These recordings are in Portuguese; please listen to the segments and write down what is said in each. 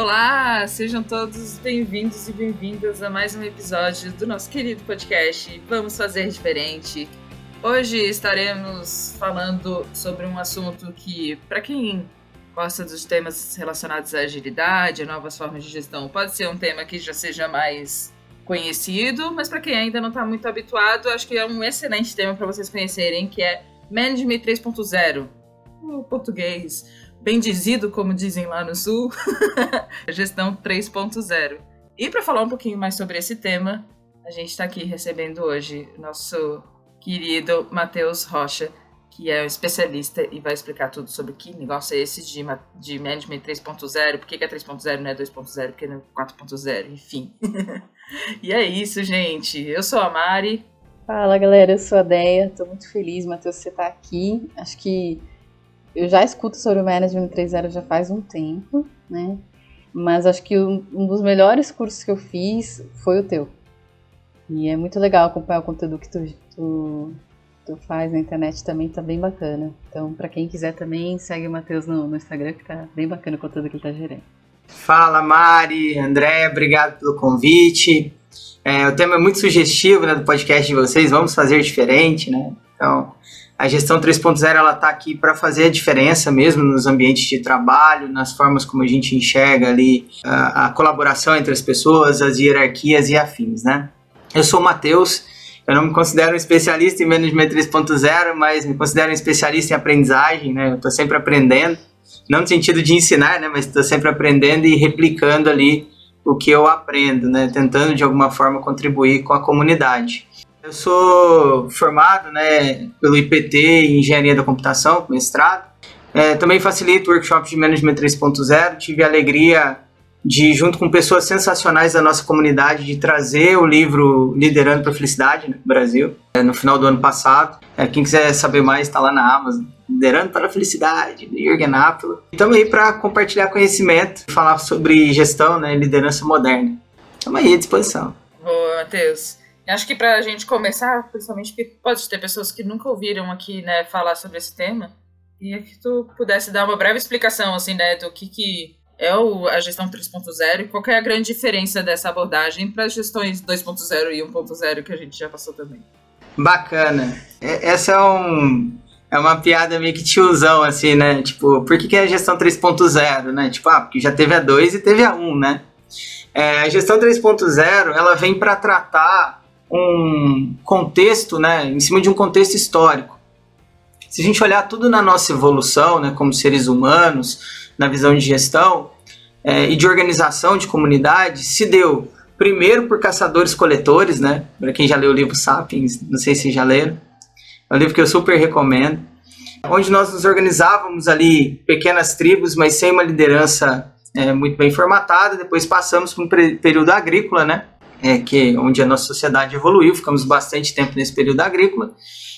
Olá, sejam todos bem-vindos e bem-vindas a mais um episódio do nosso querido podcast Vamos Fazer Diferente. Hoje estaremos falando sobre um assunto que, para quem gosta dos temas relacionados à agilidade, a novas formas de gestão, pode ser um tema que já seja mais conhecido, mas para quem ainda não está muito habituado, acho que é um excelente tema para vocês conhecerem, que é Management 3.0, o português bem dizido, como dizem lá no Sul, gestão 3.0. E para falar um pouquinho mais sobre esse tema, a gente está aqui recebendo hoje nosso querido Matheus Rocha, que é um especialista e vai explicar tudo sobre que negócio é esse de, de Management 3.0, por que, é 3.0 não é 2.0, por que não é 4.0, enfim. e é isso, gente. Eu sou a Mari. Fala, galera. Eu sou a Deia. Estou muito feliz, Matheus, você estar tá aqui. Acho que eu já escuto sobre o Management 3.0 já faz um tempo, né? Mas acho que um, dos melhores cursos que eu fiz foi o teu. E é muito legal acompanhar o conteúdo que tu, tu, tu faz na internet também, tá bem bacana. Então, para quem quiser também, segue o Matheus no, no Instagram, que tá bem bacana o conteúdo que ele tá gerando. Fala, Mari, André, obrigado pelo convite. É, o tema é muito sugestivo né, do podcast de vocês, vamos fazer diferente, né? Então, a gestão 3.0 ela está aqui para fazer a diferença mesmo nos ambientes de trabalho, nas formas como a gente enxerga ali a, a colaboração entre as pessoas, as hierarquias e afins, né? Eu sou o Matheus, eu não me considero um especialista em Management 3.0, mas me considero um especialista em aprendizagem, né? Eu estou sempre aprendendo, não no sentido de ensinar, né? Mas estou sempre aprendendo e replicando ali o que eu aprendo, né? Tentando de alguma forma contribuir com a comunidade. Eu sou formado né, pelo IPT em Engenharia da Computação, mestrado. É, também facilito workshops de Management 3.0. Tive a alegria de, junto com pessoas sensacionais da nossa comunidade, de trazer o livro Liderando para a Felicidade né, no Brasil, é, no final do ano passado. É, quem quiser saber mais, está lá na Amazon. Liderando para a Felicidade, de Jürgen Apple. Estamos aí para compartilhar conhecimento, falar sobre gestão, né, liderança moderna. Estamos aí à disposição. Boa, Matheus. Acho que para a gente começar, principalmente porque pode ter pessoas que nunca ouviram aqui, né, falar sobre esse tema, queria que tu pudesse dar uma breve explicação, assim, né, do que, que é o, a gestão 3.0 e qual é a grande diferença dessa abordagem para as gestões 2.0 e 1.0 que a gente já passou também. Bacana. Essa é um, é uma piada meio que tiozão, assim, né? Tipo, por que, que é a gestão 3.0, né? Tipo, ah, porque já teve a 2 e teve a 1, né? É, a gestão 3.0, ela vem para tratar um contexto, né, em cima de um contexto histórico. Se a gente olhar tudo na nossa evolução, né, como seres humanos, na visão de gestão é, e de organização de comunidade, se deu primeiro por caçadores-coletores, né? Para quem já leu o livro Sapiens, não sei se já leram, é um livro que eu super recomendo, onde nós nos organizávamos ali pequenas tribos, mas sem uma liderança é, muito bem formatada. Depois passamos para um período agrícola, né? É, que onde a nossa sociedade evoluiu, ficamos bastante tempo nesse período agrícola,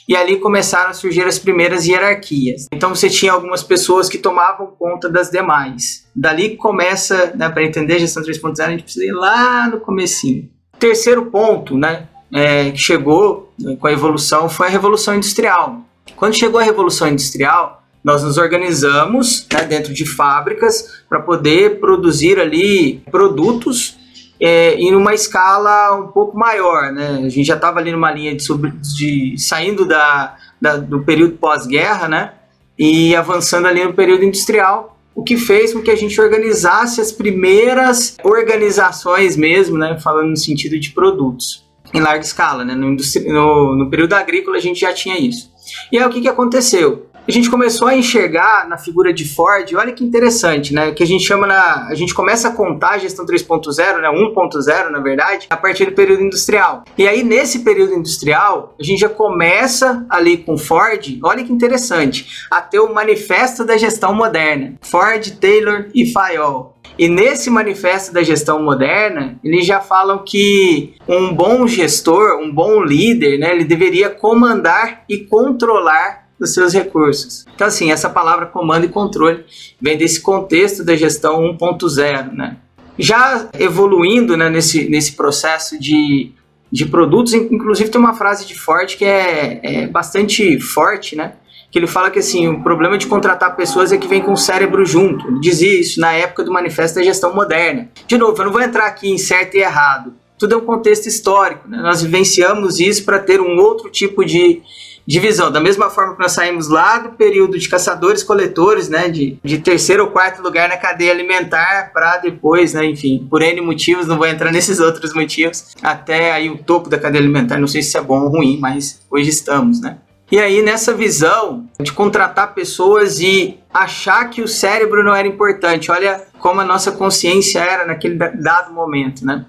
e ali começaram a surgir as primeiras hierarquias. Então você tinha algumas pessoas que tomavam conta das demais. Dali começa, né, para entender a gestão 3.0, a gente precisa ir lá no comecinho. Terceiro ponto, né, é, que chegou né, com a evolução foi a Revolução Industrial. Quando chegou a Revolução Industrial, nós nos organizamos né, dentro de fábricas para poder produzir ali produtos é, em uma escala um pouco maior, né? A gente já estava ali numa linha de, sobre, de saindo da, da do período pós-guerra, né? E avançando ali no período industrial, o que fez com que a gente organizasse as primeiras organizações mesmo, né? Falando no sentido de produtos em larga escala, né? No, no, no período agrícola a gente já tinha isso. E aí o que, que aconteceu? A gente começou a enxergar na figura de Ford, olha que interessante, né? Que a gente chama na. A gente começa a contar a gestão 3.0, né? 1.0, na verdade, a partir do período industrial. E aí, nesse período industrial, a gente já começa ali com Ford, olha que interessante, a ter o manifesto da gestão moderna. Ford, Taylor e Fayol. E nesse manifesto da gestão moderna, eles já falam que um bom gestor, um bom líder, né, ele deveria comandar e controlar dos seus recursos. Então, assim, essa palavra comando e controle vem desse contexto da gestão 1.0, né? Já evoluindo né, nesse, nesse processo de, de produtos, inclusive tem uma frase de Ford que é, é bastante forte, né? que ele fala que assim, o problema de contratar pessoas é que vem com o cérebro junto. Ele dizia isso na época do Manifesto da Gestão Moderna. De novo, eu não vou entrar aqui em certo e errado. Tudo é um contexto histórico. Né? Nós vivenciamos isso para ter um outro tipo de, divisão. Da mesma forma que nós saímos lá do período de caçadores-coletores, né, de, de terceiro ou quarto lugar na cadeia alimentar, para depois, né, enfim, por N motivos, não vou entrar nesses outros motivos, até aí o topo da cadeia alimentar. Não sei se é bom ou ruim, mas hoje estamos, né. E aí, nessa visão de contratar pessoas e achar que o cérebro não era importante, olha como a nossa consciência era naquele dado momento, né?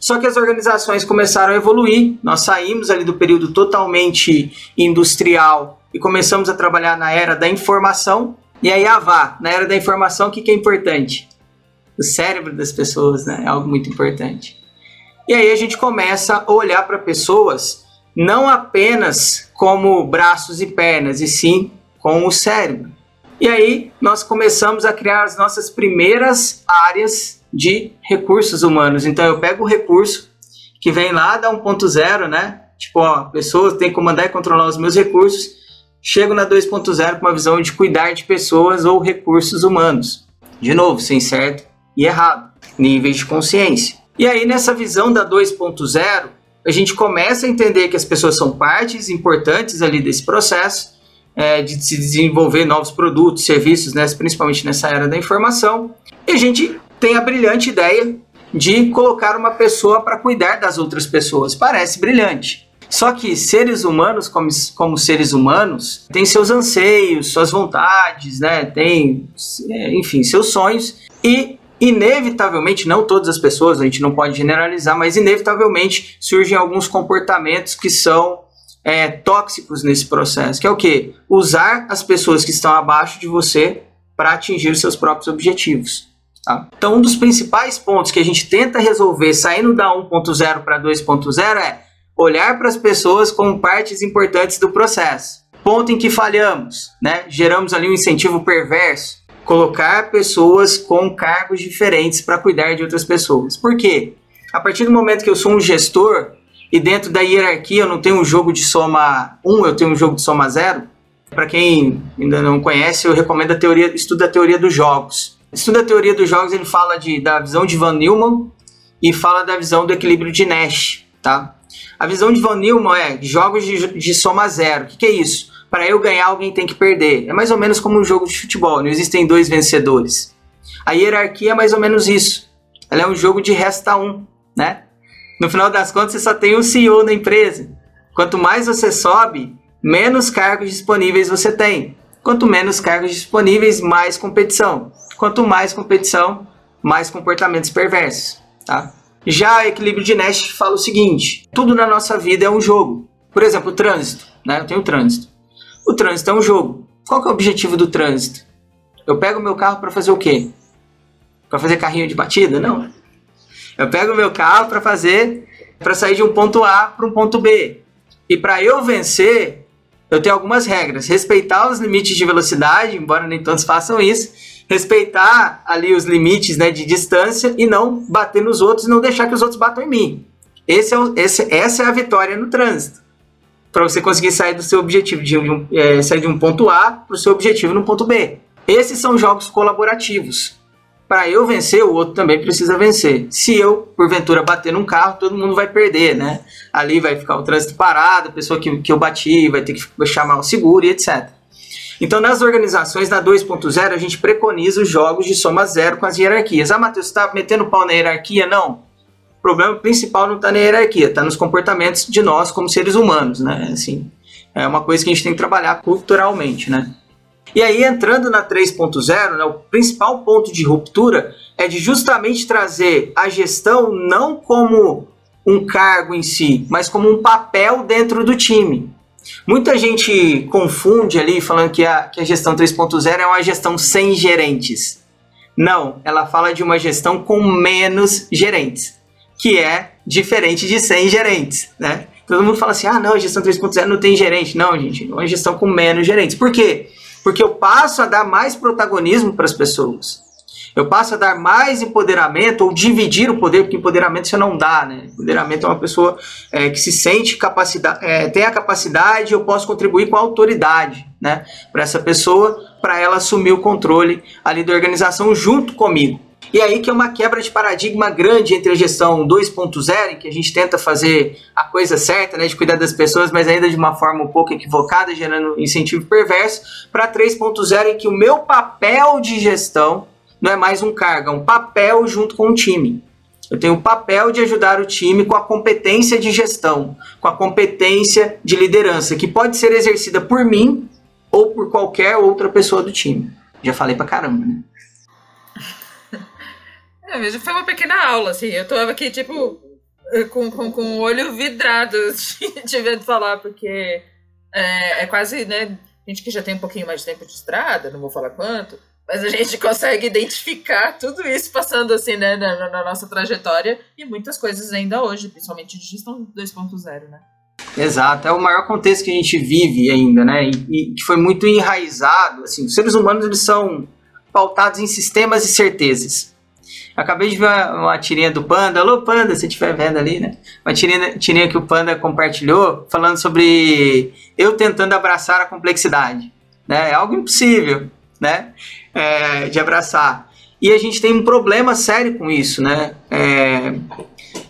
Só que as organizações começaram a evoluir, nós saímos ali do período totalmente industrial e começamos a trabalhar na era da informação. E aí, avá, na era da informação, o que, que é importante? O cérebro das pessoas, né? É algo muito importante. E aí a gente começa a olhar para pessoas não apenas como braços e pernas, e sim com o cérebro. E aí nós começamos a criar as nossas primeiras áreas de recursos humanos. Então eu pego o recurso que vem lá da 1.0, né? Tipo, ó, pessoas têm que comandar e controlar os meus recursos. Chego na 2.0 com uma visão de cuidar de pessoas ou recursos humanos. De novo, sem certo e errado, níveis de consciência. E aí nessa visão da 2.0, a gente começa a entender que as pessoas são partes importantes ali desse processo é, de se desenvolver novos produtos, serviços, né, principalmente nessa era da informação. E a gente tem a brilhante ideia de colocar uma pessoa para cuidar das outras pessoas. Parece brilhante. Só que seres humanos, como, como seres humanos, têm seus anseios, suas vontades, né? Tem, é, enfim, seus sonhos. E inevitavelmente, não todas as pessoas, a gente não pode generalizar, mas inevitavelmente surgem alguns comportamentos que são é, tóxicos nesse processo, que é o que? Usar as pessoas que estão abaixo de você para atingir seus próprios objetivos. Tá? Então, um dos principais pontos que a gente tenta resolver saindo da 1.0 para 2.0 é olhar para as pessoas como partes importantes do processo. Ponto em que falhamos, né? geramos ali um incentivo perverso colocar pessoas com cargos diferentes para cuidar de outras pessoas. Por quê? A partir do momento que eu sou um gestor e dentro da hierarquia eu não tenho um jogo de soma 1, eu tenho um jogo de soma 0. Para quem ainda não conhece, eu recomendo a teoria, estuda a teoria dos jogos. Estuda a teoria dos jogos, ele fala de, da visão de Van Neumann e fala da visão do equilíbrio de Nash, tá? A visão de Van Neumann é jogos de, de soma zero. O que, que é isso? para eu ganhar, alguém tem que perder. É mais ou menos como um jogo de futebol, não existem dois vencedores. A hierarquia é mais ou menos isso. Ela é um jogo de resta um, né? No final das contas, você só tem um CEO na empresa. Quanto mais você sobe, menos cargos disponíveis você tem. Quanto menos cargos disponíveis, mais competição. Quanto mais competição, mais comportamentos perversos, tá? Já o equilíbrio de Nash fala o seguinte: tudo na nossa vida é um jogo. Por exemplo, o trânsito, né? Eu tenho trânsito. O trânsito é um jogo. Qual é o objetivo do trânsito? Eu pego meu carro para fazer o quê? Para fazer carrinho de batida? Não. Eu pego meu carro para fazer para sair de um ponto A para um ponto B. E para eu vencer, eu tenho algumas regras. Respeitar os limites de velocidade, embora nem todos façam isso. Respeitar ali os limites né, de distância e não bater nos outros e não deixar que os outros batam em mim. Esse é o, esse, essa é a vitória no trânsito para você conseguir sair do seu objetivo, de um, é, sair de um ponto A para o seu objetivo no ponto B. Esses são jogos colaborativos. Para eu vencer, o outro também precisa vencer. Se eu, porventura, bater num carro, todo mundo vai perder, né? Ali vai ficar o trânsito parado, a pessoa que, que eu bati vai ter que chamar o seguro e etc. Então, nas organizações, na 2.0, a gente preconiza os jogos de soma zero com as hierarquias. Ah, Matheus, você está metendo pau na hierarquia? Não. O problema principal não está na hierarquia, está nos comportamentos de nós como seres humanos, né? Assim, é uma coisa que a gente tem que trabalhar culturalmente, né? E aí, entrando na 3.0, né, o principal ponto de ruptura é de justamente trazer a gestão não como um cargo em si, mas como um papel dentro do time. Muita gente confunde ali falando que a, que a gestão 3.0 é uma gestão sem gerentes. Não, ela fala de uma gestão com menos gerentes que é diferente de 100 gerentes, né? Todo mundo fala assim, ah, não, a gestão 3.0 não tem gerente. Não, gente, é uma gestão com menos gerentes. Por quê? Porque eu passo a dar mais protagonismo para as pessoas. Eu passo a dar mais empoderamento ou dividir o poder, porque empoderamento você não dá, né? Empoderamento é uma pessoa é, que se sente capacidade, é, tem a capacidade, eu posso contribuir com a autoridade, né? Para essa pessoa, para ela assumir o controle ali da organização junto comigo. E aí que é uma quebra de paradigma grande entre a gestão 2.0, em que a gente tenta fazer a coisa certa, né, de cuidar das pessoas, mas ainda de uma forma um pouco equivocada, gerando incentivo perverso, para 3.0, em que o meu papel de gestão não é mais um cargo, é um papel junto com o time. Eu tenho o papel de ajudar o time com a competência de gestão, com a competência de liderança, que pode ser exercida por mim ou por qualquer outra pessoa do time. Já falei pra caramba, né? É, foi uma pequena aula, assim. Eu tô aqui, tipo, com, com, com o olho vidrado de vendo falar, porque é, é quase, né? Gente que já tem um pouquinho mais de tempo de estrada, não vou falar quanto, mas a gente consegue identificar tudo isso passando assim, né, na, na, nossa trajetória e muitas coisas ainda hoje, principalmente de gestão 2.0, né? Exato, é o maior contexto que a gente vive ainda, né? E, que foi muito enraizado, assim, os seres humanos eles são pautados em sistemas e certezas. Acabei de ver uma, uma, tirinha do Panda. Alô, Panda, se estiver vendo ali, né? Uma tirinha, tirinha que o Panda compartilhou falando sobre eu tentando abraçar a complexidade. Né? É algo impossível, né? É, de abraçar. E a gente tem um problema sério com isso, né? É,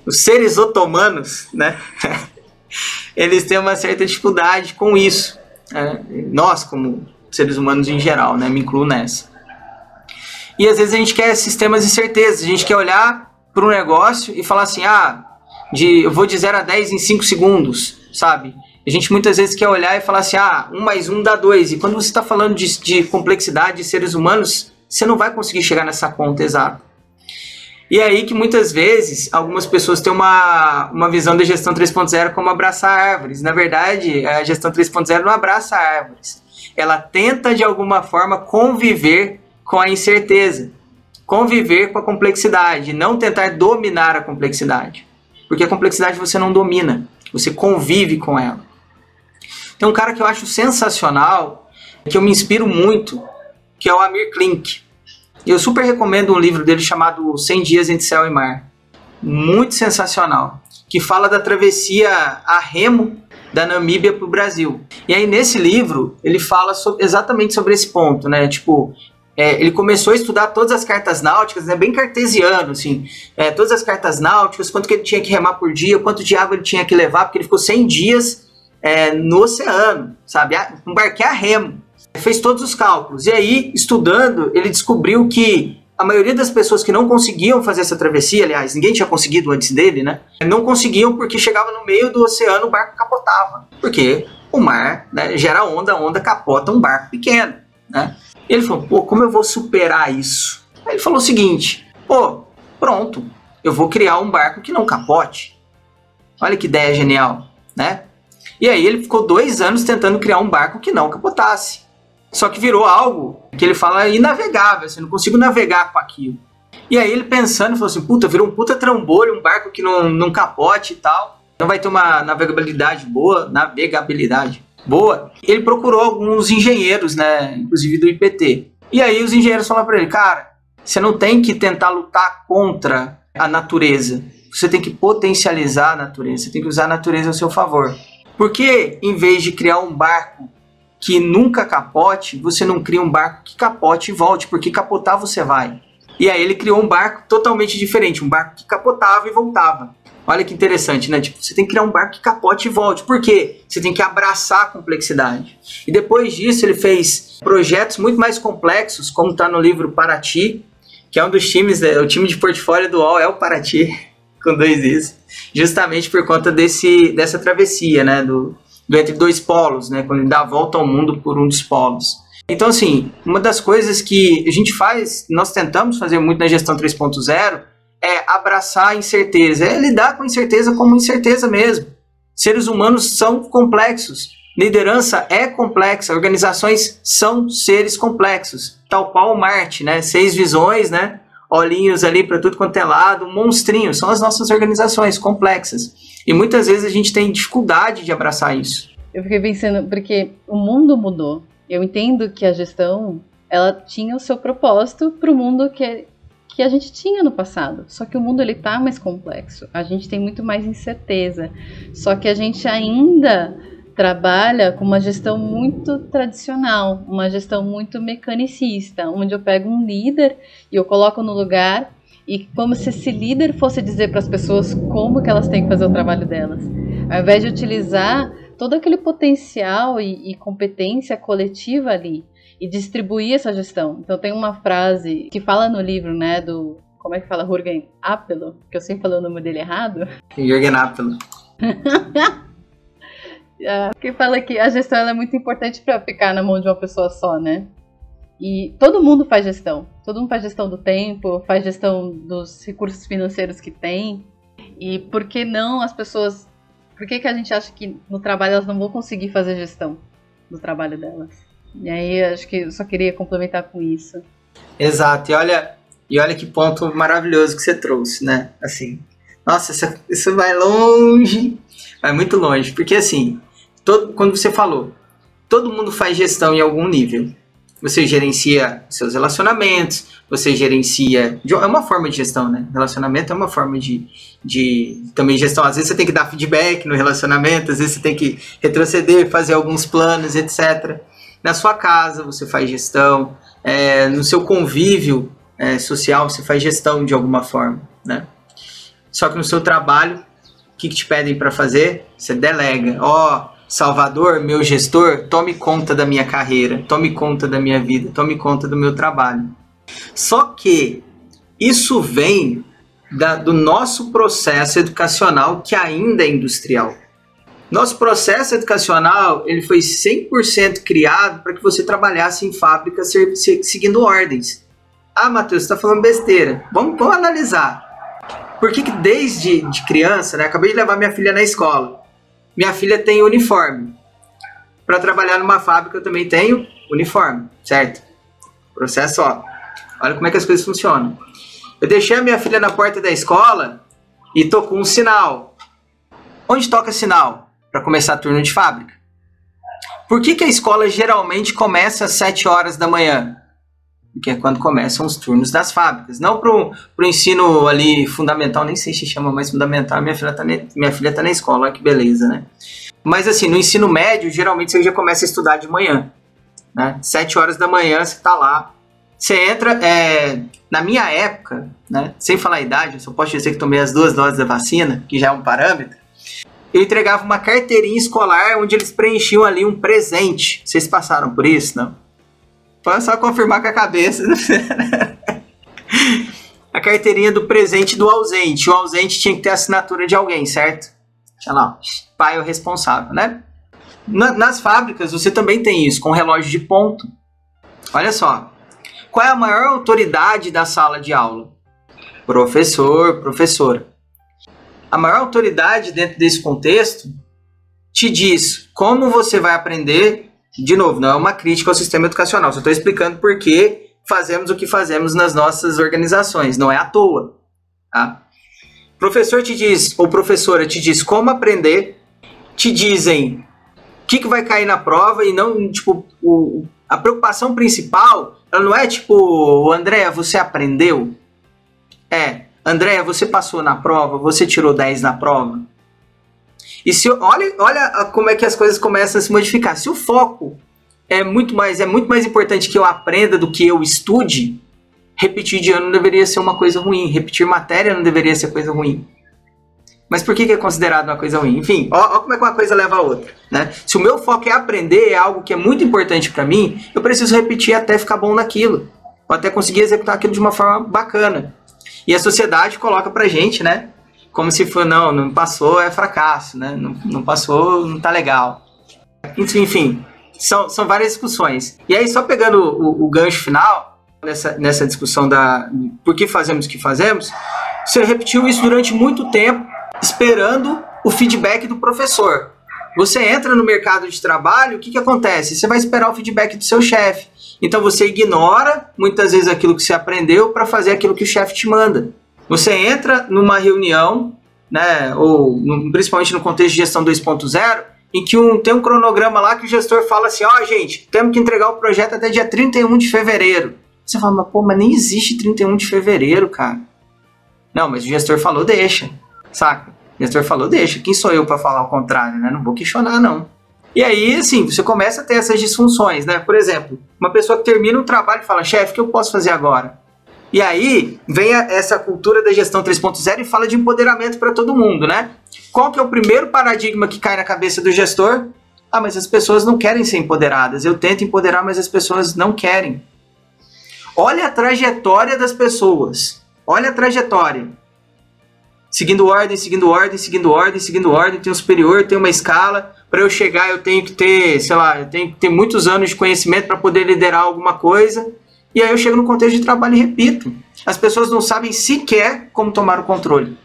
os seres otomanos, né? Eles têm uma certa dificuldade com isso. Né? Nós, como seres humanos em geral, né? Me incluo nessa. E às vezes a gente quer sistemas de certeza, a gente quer olhar para um negócio e falar assim: ah, de, eu vou de 0 a 10 em 5 segundos, sabe? A gente muitas vezes quer olhar e falar assim: ah, 1 mais 1 dá 2. E quando você está falando de, de complexidade de seres humanos, você não vai conseguir chegar nessa conta exata. E é aí que muitas vezes algumas pessoas têm uma, uma visão da gestão 3.0 como abraçar árvores. Na verdade, a gestão 3.0 não abraça árvores. Ela tenta de alguma forma conviver com a incerteza, conviver com a complexidade, não tentar dominar a complexidade. Porque a complexidade você não domina, você convive com ela. Tem um cara que eu acho sensacional, que eu me inspiro muito, que é o Amir Klink. Eu super recomendo um livro dele chamado 100 Dias entre Céu e Mar. Muito sensacional. Que fala da travessia a remo da Namíbia para o Brasil. E aí, nesse livro, ele fala sobre, exatamente sobre esse ponto, né? Tipo, é, ele começou a estudar todas as cartas náuticas, né, bem cartesiano, assim, é, todas as cartas náuticas, quanto que ele tinha que remar por dia, quanto de água ele tinha que levar, porque ele ficou 100 dias é, no oceano, sabe, um barquinho a remo. Fez todos os cálculos. E aí, estudando, ele descobriu que a maioria das pessoas que não conseguiam fazer essa travessia, aliás, ninguém tinha conseguido antes dele, né? Não conseguiam porque chegava no meio do oceano, o barco capotava. Porque o mar né, gera onda, a onda capota um barco pequeno, né? Ele falou, pô, como eu vou superar isso? Aí ele falou o seguinte, pô, pronto, eu vou criar um barco que não capote. Olha que ideia genial, né? E aí ele ficou dois anos tentando criar um barco que não capotasse. Só que virou algo que ele fala inavegável, assim, não consigo navegar com aquilo. E aí ele pensando, falou assim, puta, virou um puta trambolho, um barco que não, não capote e tal. Não vai ter uma navegabilidade boa, navegabilidade boa, ele procurou alguns engenheiros, né, inclusive do IPT. E aí os engenheiros falaram para ele, cara, você não tem que tentar lutar contra a natureza. Você tem que potencializar a natureza, você tem que usar a natureza a seu favor. Por que, em vez de criar um barco que nunca capote, você não cria um barco que capote e volte? Porque capotar você vai. E aí ele criou um barco totalmente diferente, um barco que capotava e voltava. Olha que interessante, né? Tipo, você tem que criar um barco que capote e volte. Por quê? Você tem que abraçar a complexidade. E depois disso, ele fez projetos muito mais complexos, como está no livro Paraty, que é um dos times, né? o time de portfólio do UOL é o Paraty, com dois is, justamente por conta desse, dessa travessia, né? Do, do entre dois polos, né? Quando ele dá a volta ao mundo por um dos polos. Então, assim, uma das coisas que a gente faz, nós tentamos fazer muito na gestão 3.0 é abraçar a incerteza, é lidar com a incerteza como incerteza mesmo. Seres humanos são complexos, liderança é complexa, organizações são seres complexos, tal qual Marte, né? Seis visões, né? Olhinhos ali para tudo quanto é lado, monstrinhos, são as nossas organizações complexas. E muitas vezes a gente tem dificuldade de abraçar isso. Eu fiquei pensando, porque o mundo mudou. Eu entendo que a gestão ela tinha o seu propósito para o mundo que que a gente tinha no passado. Só que o mundo ele tá mais complexo. A gente tem muito mais incerteza. Só que a gente ainda trabalha com uma gestão muito tradicional, uma gestão muito mecanicista, onde eu pego um líder e eu coloco no lugar e como se esse líder fosse dizer para as pessoas como que elas têm que fazer o trabalho delas, ao invés de utilizar todo aquele potencial e, e competência coletiva ali e distribuir essa gestão. Então tem uma frase que fala no livro, né, do como é que fala Jürgen Apelo, que eu sempre falei o nome dele errado. Jürgen Apelo. É, que fala que a gestão é muito importante para ficar na mão de uma pessoa só, né? E todo mundo faz gestão. Todo mundo faz gestão do tempo, faz gestão dos recursos financeiros que tem. E por que não as pessoas. Por que, que a gente acha que no trabalho elas não vão conseguir fazer gestão do trabalho delas? E aí acho que eu só queria complementar com isso. Exato. E olha, e olha que ponto maravilhoso que você trouxe, né? Assim, nossa, isso, isso vai longe, vai muito longe, porque assim, todo, quando você falou, todo mundo faz gestão em algum nível. Você gerencia seus relacionamentos, você gerencia. É uma forma de gestão, né? Relacionamento é uma forma de, de também gestão. Às vezes você tem que dar feedback no relacionamento, às vezes você tem que retroceder, fazer alguns planos, etc. Na sua casa você faz gestão, é, no seu convívio é, social você faz gestão de alguma forma, né? Só que no seu trabalho, o que, que te pedem para fazer? Você delega. Ó, oh, Salvador, meu gestor, tome conta da minha carreira, tome conta da minha vida, tome conta do meu trabalho. Só que isso vem da, do nosso processo educacional que ainda é industrial. Nosso processo educacional ele foi 100% criado para que você trabalhasse em fábrica seguindo ordens. Ah, Matheus, está falando besteira. Vamos, vamos analisar. Por que, que desde de criança, né, acabei de levar minha filha na escola, minha filha tem uniforme. Para trabalhar numa fábrica eu também tenho uniforme, certo? Processo, ó. Olha como é que as coisas funcionam. Eu deixei a minha filha na porta da escola e tocou um sinal. Onde toca sinal? Para começar turno de fábrica. Por que, que a escola geralmente começa às 7 horas da manhã? que é quando começam os turnos das fábricas. Não para o ensino ali fundamental, nem sei se chama mais fundamental, minha filha está minha filha tá na escola, olha que beleza, né? Mas assim, no ensino médio, geralmente você já começa a estudar de manhã. Né? Sete horas da manhã você está lá. Você entra, é, na minha época, né, sem falar a idade, eu só posso dizer que tomei as duas doses da vacina, que já é um parâmetro, eu entregava uma carteirinha escolar onde eles preenchiam ali um presente. Vocês passaram por isso, não? Pode só confirmar com a cabeça. a carteirinha do presente do ausente. O ausente tinha que ter a assinatura de alguém, certo? Olha lá, pai é o responsável, né? Na, nas fábricas você também tem isso, com relógio de ponto. Olha só. Qual é a maior autoridade da sala de aula? Professor, professora. A maior autoridade dentro desse contexto te diz como você vai aprender de novo, não é uma crítica ao sistema educacional, só estou explicando por que fazemos o que fazemos nas nossas organizações, não é à toa. Tá? Professor te diz, ou professora te diz como aprender, te dizem o que, que vai cair na prova e não, tipo, o, a preocupação principal, ela não é tipo, André, você aprendeu? É, André, você passou na prova, você tirou 10 na prova? E se olha, olha como é que as coisas começam a se modificar. Se o foco é muito mais é muito mais importante que eu aprenda do que eu estude, repetir de ano não deveria ser uma coisa ruim, repetir matéria não deveria ser coisa ruim. Mas por que, que é considerado uma coisa ruim? Enfim, ó, como é que uma coisa leva a outra. Né? Se o meu foco é aprender, é algo que é muito importante para mim, eu preciso repetir até ficar bom naquilo. Ou até conseguir executar aquilo de uma forma bacana. E a sociedade coloca pra gente, né? como se for, não, não passou, é fracasso, né? Não, não passou, não tá legal. Enfim, são, são várias discussões. E aí, só pegando o, o gancho final, nessa, nessa discussão da por que fazemos o que fazemos, você repetiu isso durante muito tempo, esperando o feedback do professor. Você entra no mercado de trabalho, o que, que acontece? Você vai esperar o feedback do seu chefe. Então você ignora muitas vezes aquilo que você aprendeu para fazer aquilo que o chefe te manda. Você entra numa reunião, né, ou principalmente no contexto de gestão 2.0, em que um, tem um cronograma lá que o gestor fala assim: ó, oh, gente, temos que entregar o projeto até dia 31 de fevereiro. Você fala, mas, pô, mas nem existe 31 de fevereiro, cara. Não, mas o gestor falou, deixa, saca? O gestor falou, deixa. Quem sou eu para falar o contrário, né? Não vou questionar, não. E aí, assim, você começa a ter essas disfunções, né? Por exemplo, uma pessoa que termina um trabalho e fala, chefe, o que eu posso fazer agora? E aí vem a, essa cultura da gestão 3.0 e fala de empoderamento para todo mundo, né? Qual que é o primeiro paradigma que cai na cabeça do gestor? Ah, mas as pessoas não querem ser empoderadas. Eu tento empoderar, mas as pessoas não querem. Olha a trajetória das pessoas. Olha a trajetória. Seguindo ordem, seguindo ordem, seguindo ordem, seguindo ordem, tem um superior, tem uma escala. Para eu chegar, eu tenho que ter, sei lá, eu tenho que ter muitos anos de conhecimento para poder liderar alguma coisa. E aí eu chego no contexto de trabalho e repito. As pessoas não sabem sequer como tomar o controle.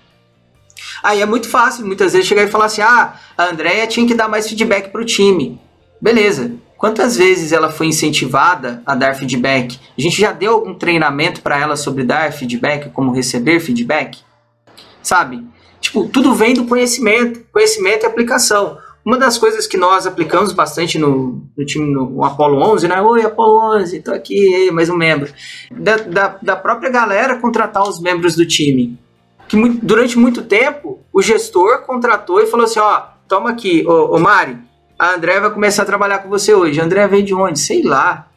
Aí é muito fácil, muitas vezes, chegar e falar assim: ah, a Andrea tinha que dar mais feedback para o time. Beleza. Quantas vezes ela foi incentivada a dar feedback? A gente já deu algum treinamento para ela sobre dar feedback, como receber feedback? Sabe? Tipo, tudo vem do conhecimento, conhecimento e aplicação. Uma das coisas que nós aplicamos bastante no, no time, no Apollo 11, né? Oi, Apollo 11, tô aqui, mais um membro. Da, da, da própria galera contratar os membros do time. Que muito, durante muito tempo, o gestor contratou e falou assim, ó, toma aqui, ô, ô Mari, a André vai começar a trabalhar com você hoje. A André veio de onde? Sei lá.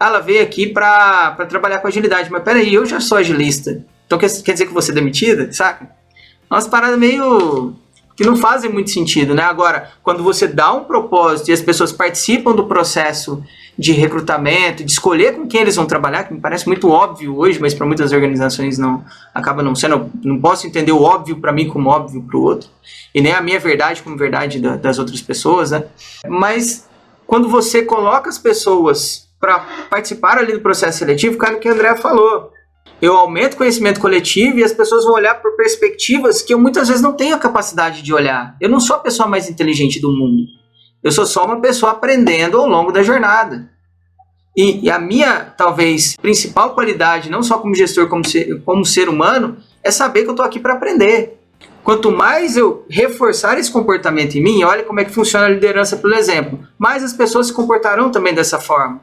Ela veio aqui para trabalhar com agilidade. Mas peraí, eu já sou agilista. Então quer, quer dizer que você é demitida? Saca? Umas paradas meio que não fazem muito sentido, né? Agora, quando você dá um propósito e as pessoas participam do processo de recrutamento, de escolher com quem eles vão trabalhar, que me parece muito óbvio hoje, mas para muitas organizações não acaba não sendo. Não posso entender o óbvio para mim como óbvio para o outro, e nem a minha verdade como verdade da, das outras pessoas, né? Mas quando você coloca as pessoas para participar ali do processo seletivo, cara, o que a André falou, eu aumento o conhecimento coletivo e as pessoas vão olhar por perspectivas que eu muitas vezes não tenho a capacidade de olhar. Eu não sou a pessoa mais inteligente do mundo. Eu sou só uma pessoa aprendendo ao longo da jornada. E, e a minha, talvez, principal qualidade, não só como gestor, como ser, como ser humano, é saber que eu estou aqui para aprender. Quanto mais eu reforçar esse comportamento em mim, olha como é que funciona a liderança pelo exemplo, mais as pessoas se comportarão também dessa forma.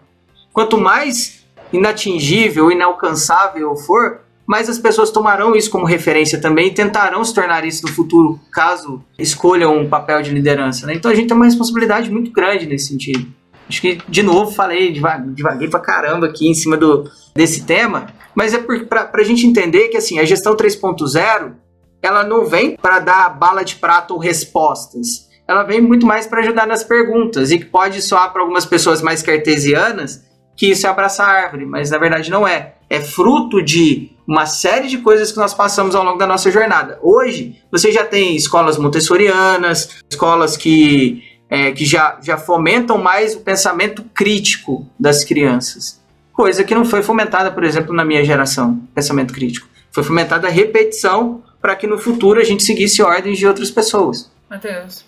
Quanto mais inatingível, inalcançável for, mas as pessoas tomarão isso como referência também e tentarão se tornar isso no futuro, caso escolham um papel de liderança. Né? Então a gente tem uma responsabilidade muito grande nesse sentido. Acho que, de novo, falei devaguei pra caramba aqui em cima do, desse tema, mas é para a gente entender que assim, a gestão 3.0 ela não vem para dar bala de prata ou respostas. Ela vem muito mais para ajudar nas perguntas e que pode soar para algumas pessoas mais cartesianas que isso é abraçar a árvore, mas na verdade não é. É fruto de uma série de coisas que nós passamos ao longo da nossa jornada. Hoje, você já tem escolas montessorianas, escolas que, é, que já, já fomentam mais o pensamento crítico das crianças. Coisa que não foi fomentada, por exemplo, na minha geração, pensamento crítico. Foi fomentada a repetição para que no futuro a gente seguisse ordens de outras pessoas. Matheus,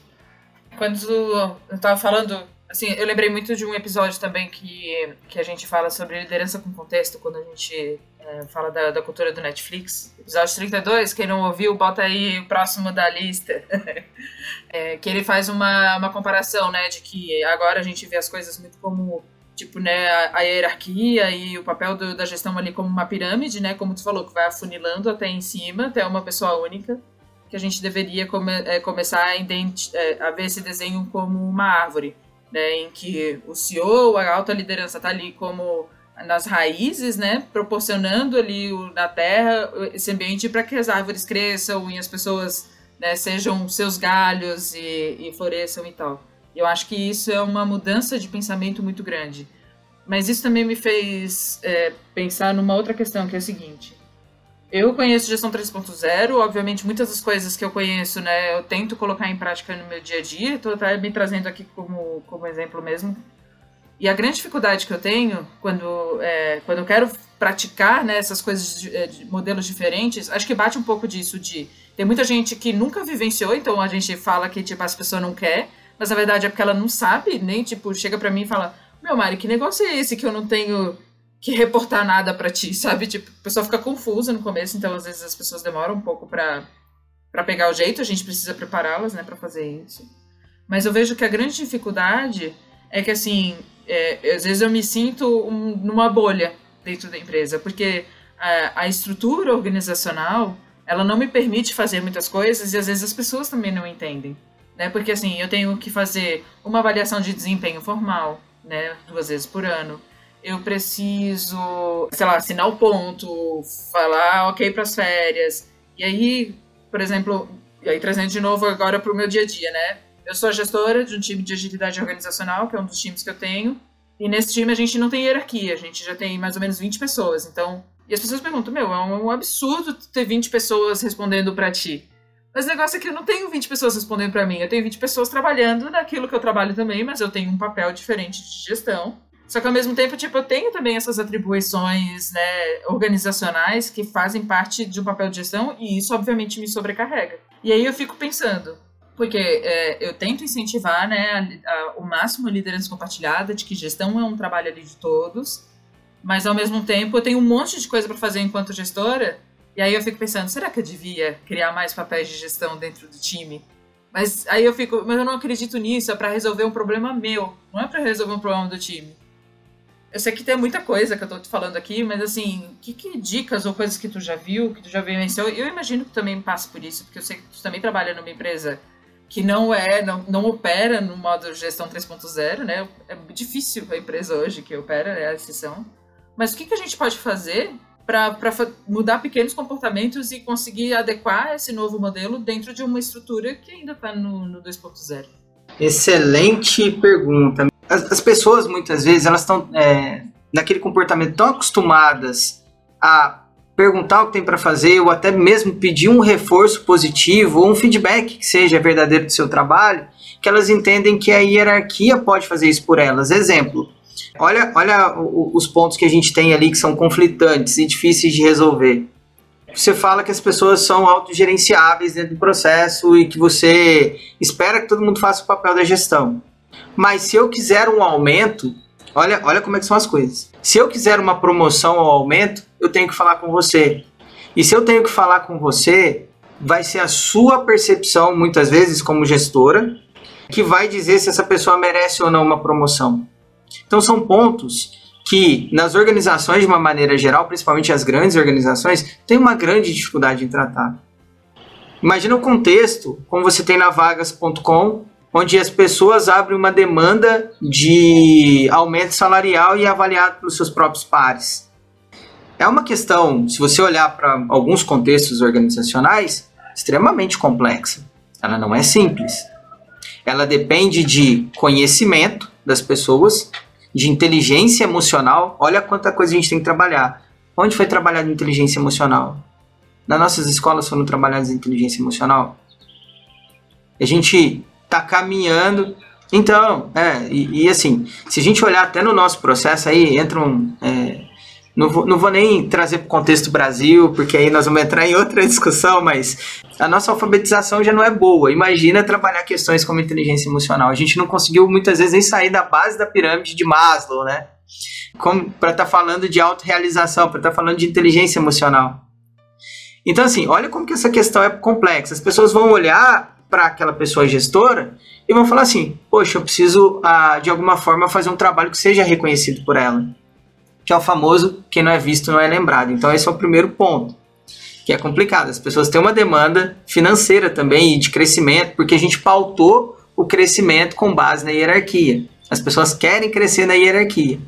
quando eu estava falando Assim, eu lembrei muito de um episódio também que, que a gente fala sobre liderança com contexto, quando a gente é, fala da, da cultura do Netflix. Episódio 32, quem não ouviu, bota aí o próximo da lista. é, que ele faz uma, uma comparação, né, de que agora a gente vê as coisas muito como tipo, né, a, a hierarquia e o papel do, da gestão ali como uma pirâmide, né, como tu falou, que vai afunilando até em cima, até uma pessoa única, que a gente deveria come, é, começar a, é, a ver esse desenho como uma árvore né, em que o CEO, a alta liderança está ali como nas raízes, né, proporcionando ali na terra esse ambiente para que as árvores cresçam e as pessoas né, sejam seus galhos e, e floresçam e tal. Eu acho que isso é uma mudança de pensamento muito grande. Mas isso também me fez é, pensar numa outra questão, que é a seguinte. Eu conheço gestão 3.0, obviamente muitas das coisas que eu conheço, né, eu tento colocar em prática no meu dia a dia, estou até me trazendo aqui como, como exemplo mesmo. E a grande dificuldade que eu tenho quando, é, quando eu quero praticar né, essas coisas de, é, de, modelos diferentes, acho que bate um pouco disso de tem muita gente que nunca vivenciou, então a gente fala que tipo as pessoas não quer, mas a verdade é porque ela não sabe, nem tipo chega para mim e fala: "Meu Mari, que negócio é esse que eu não tenho que reportar nada para ti, sabe? Tipo, a pessoa fica confusa no começo, então às vezes as pessoas demoram um pouco para para pegar o jeito, a gente precisa prepará-las, né, para fazer isso. Mas eu vejo que a grande dificuldade é que assim, é, às vezes eu me sinto um, numa bolha, dentro da empresa, porque a, a estrutura organizacional ela não me permite fazer muitas coisas e às vezes as pessoas também não entendem, né? Porque assim, eu tenho que fazer uma avaliação de desempenho formal, né, duas vezes por ano. Eu preciso, sei lá, assinar o ponto, falar ok para as férias. E aí, por exemplo, e aí trazendo de novo agora para o meu dia a dia, né? Eu sou gestora de um time de agilidade organizacional, que é um dos times que eu tenho. E nesse time a gente não tem hierarquia, a gente já tem mais ou menos 20 pessoas. Então, e as pessoas perguntam: "Meu, é um absurdo ter 20 pessoas respondendo para ti". Mas o negócio é que eu não tenho 20 pessoas respondendo para mim, eu tenho 20 pessoas trabalhando naquilo que eu trabalho também, mas eu tenho um papel diferente de gestão. Só que ao mesmo tempo, tipo, eu tenho também essas atribuições, né, organizacionais que fazem parte de um papel de gestão e isso obviamente me sobrecarrega. E aí eu fico pensando, porque é, eu tento incentivar, né, a, a, o máximo a liderança compartilhada, de que gestão é um trabalho ali de todos, mas ao mesmo tempo eu tenho um monte de coisa para fazer enquanto gestora e aí eu fico pensando, será que eu devia criar mais papéis de gestão dentro do time? Mas aí eu fico, mas eu não acredito nisso, é para resolver um problema meu, não é para resolver um problema do time. Eu sei que tem muita coisa que eu tô te falando aqui, mas assim, que, que dicas ou coisas que tu já viu, que tu já vivenciou? Eu imagino que tu também passa por isso, porque eu sei que tu também trabalha numa empresa que não é, não, não opera no modo gestão 3.0, né? É difícil a empresa hoje que opera, é a exceção. Mas o que, que a gente pode fazer para mudar pequenos comportamentos e conseguir adequar esse novo modelo dentro de uma estrutura que ainda está no, no 2.0? Excelente pergunta. As, as, pessoas, muitas vezes, elas estão é, naquele comportamento tão acostumadas a perguntar o que tem para fazer ou até mesmo pedir um reforço positivo ou um feedback que seja verdadeiro do seu trabalho, que elas entendem que a hierarquia pode fazer isso por elas. Exemplo, Olha, olha os pontos que a gente tem ali que são conflitantes e difíceis de resolver. Você fala que as pessoas são autogerenciáveis dentro do processo e que você espera que todo mundo faça o papel da gestão. Mas se eu quiser um aumento, olha, olha como é que são as coisas. Se eu quiser uma promoção ou aumento, eu tenho que falar com você. E se eu tenho que falar com você, vai ser a sua percepção, muitas vezes, como gestora, que vai dizer se essa pessoa merece ou não uma promoção. Então são pontos que nas organizações de uma maneira geral, principalmente as grandes organizações, tem uma grande dificuldade em tratar. Imagina o contexto, como você tem na vagas.com, onde as pessoas abrem uma demanda de aumento salarial e avaliado pelos seus próprios pares. É uma questão, se você olhar para alguns contextos organizacionais, extremamente complexa. Ela não é simples. Ela depende de conhecimento das pessoas de inteligência emocional, olha quanta coisa a gente tem que trabalhar. Onde foi trabalhado inteligência emocional? Nas nossas escolas foram trabalhadas inteligência emocional? A gente está caminhando. Então, é, e, e, assim, se a gente olhar até no nosso processo aí, entram é, não vou, não vou nem trazer para o contexto Brasil, porque aí nós vamos entrar em outra discussão, mas a nossa alfabetização já não é boa. Imagina trabalhar questões como inteligência emocional. A gente não conseguiu muitas vezes nem sair da base da pirâmide de Maslow, né? Para estar tá falando de autorrealização, para estar tá falando de inteligência emocional. Então, assim, olha como que essa questão é complexa. As pessoas vão olhar para aquela pessoa gestora e vão falar assim: Poxa, eu preciso, ah, de alguma forma, fazer um trabalho que seja reconhecido por ela que é o famoso quem não é visto não é lembrado. Então esse é o primeiro ponto, que é complicado. As pessoas têm uma demanda financeira também e de crescimento, porque a gente pautou o crescimento com base na hierarquia. As pessoas querem crescer na hierarquia.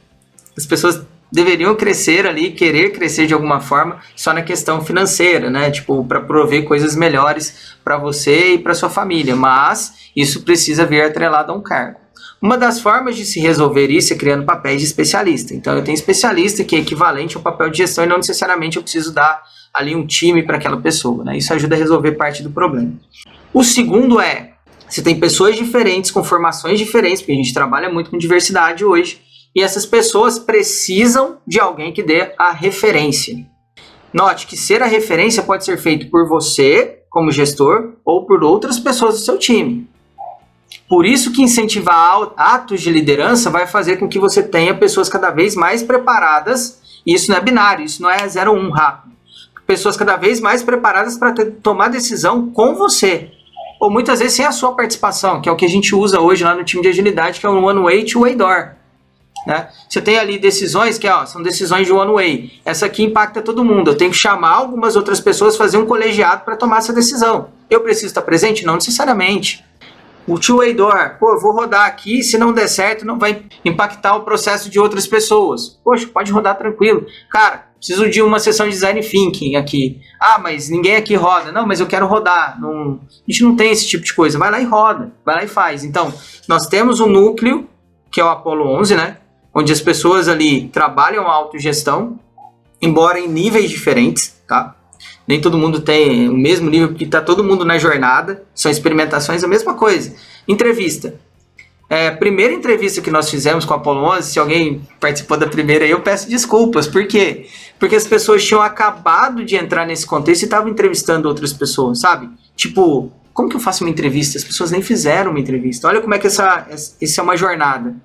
As pessoas deveriam crescer ali, querer crescer de alguma forma, só na questão financeira, né? Tipo, para prover coisas melhores para você e para sua família. Mas isso precisa vir atrelado a um cargo. Uma das formas de se resolver isso é criando papéis de especialista. Então, eu tenho especialista que é equivalente ao papel de gestão e não necessariamente eu preciso dar ali um time para aquela pessoa. Né? Isso ajuda a resolver parte do problema. O segundo é, você tem pessoas diferentes, com formações diferentes, porque a gente trabalha muito com diversidade hoje, e essas pessoas precisam de alguém que dê a referência. Note que ser a referência pode ser feito por você, como gestor, ou por outras pessoas do seu time. Por isso que incentivar atos de liderança vai fazer com que você tenha pessoas cada vez mais preparadas, e isso não é binário, isso não é 0 ou 1 um rápido. Pessoas cada vez mais preparadas para tomar decisão com você. Ou muitas vezes sem a sua participação, que é o que a gente usa hoje lá no time de agilidade, que é o One Way to Way Door. Né? Você tem ali decisões que ó, são decisões de one way. Essa aqui impacta todo mundo. Eu tenho que chamar algumas outras pessoas, fazer um colegiado para tomar essa decisão. Eu preciso estar presente? Não necessariamente. O two-way door, pô, eu vou rodar aqui, se não der certo, não vai impactar o processo de outras pessoas. Poxa, pode rodar tranquilo. Cara, preciso de uma sessão de design thinking aqui. Ah, mas ninguém aqui roda. Não, mas eu quero rodar. Não, a gente não tem esse tipo de coisa. Vai lá e roda, vai lá e faz. Então, nós temos um núcleo, que é o Apollo 11, né? Onde as pessoas ali trabalham a autogestão, embora em níveis diferentes, tá? Nem todo mundo tem o mesmo nível, porque está todo mundo na jornada. São experimentações, a mesma coisa. Entrevista. É, primeira entrevista que nós fizemos com a Apollo 11, se alguém participou da primeira aí, eu peço desculpas. Por quê? Porque as pessoas tinham acabado de entrar nesse contexto e estavam entrevistando outras pessoas, sabe? Tipo, como que eu faço uma entrevista? As pessoas nem fizeram uma entrevista. Olha como é que essa, essa é uma jornada.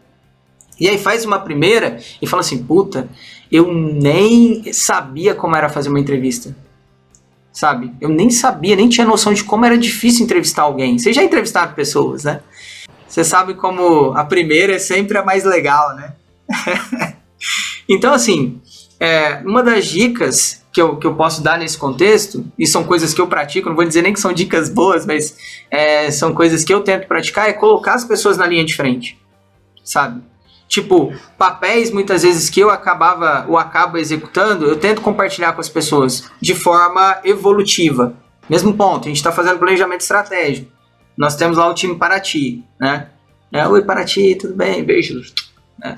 E aí faz uma primeira e fala assim, puta, eu nem sabia como era fazer uma entrevista sabe? Eu nem sabia, nem tinha noção de como era difícil entrevistar alguém. Vocês já entrevistaram pessoas, né? Você sabe como a primeira é sempre a mais legal, né? então, assim, é, uma das dicas que eu, que eu posso dar nesse contexto, e são coisas que eu pratico, não vou dizer nem que são dicas boas, mas é, são coisas que eu tento praticar, é colocar as pessoas na linha de frente, sabe? Tipo, papéis muitas vezes que eu acabava ou acabo executando, eu tento compartilhar com as pessoas de forma evolutiva. Mesmo ponto, a gente está fazendo planejamento estratégico. Nós temos lá o time Paraty, né? É, Oi, Paraty, tudo bem? Beijos. É.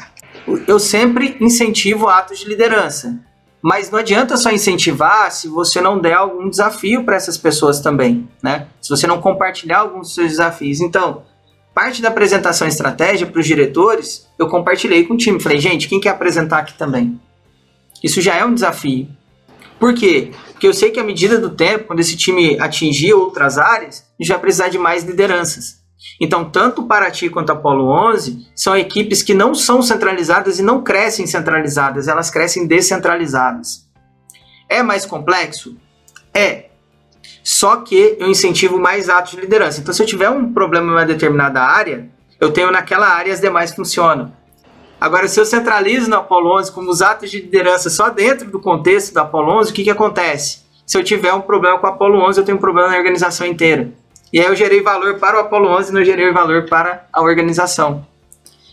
Eu sempre incentivo atos de liderança. Mas não adianta só incentivar se você não der algum desafio para essas pessoas também, né? Se você não compartilhar alguns dos seus desafios. Então, parte da apresentação estratégia para os diretores, eu compartilhei com o time. Falei, gente, quem quer apresentar aqui também? Isso já é um desafio. Por quê? Porque eu sei que à medida do tempo, quando esse time atingir outras áreas, a gente vai precisar de mais lideranças. Então, tanto Paraty quanto a Apollo 11 são equipes que não são centralizadas e não crescem centralizadas, elas crescem descentralizadas. É mais complexo? É. Só que eu incentivo mais atos de liderança. Então, se eu tiver um problema em uma determinada área, eu tenho naquela área as demais funcionam. Agora, se eu centralizo no Apollo 11 como os atos de liderança só dentro do contexto do Apollo 11, o que, que acontece? Se eu tiver um problema com o Apollo 11, eu tenho um problema na organização inteira. E aí eu gerei valor para o Apollo 11 e não gerei valor para a organização.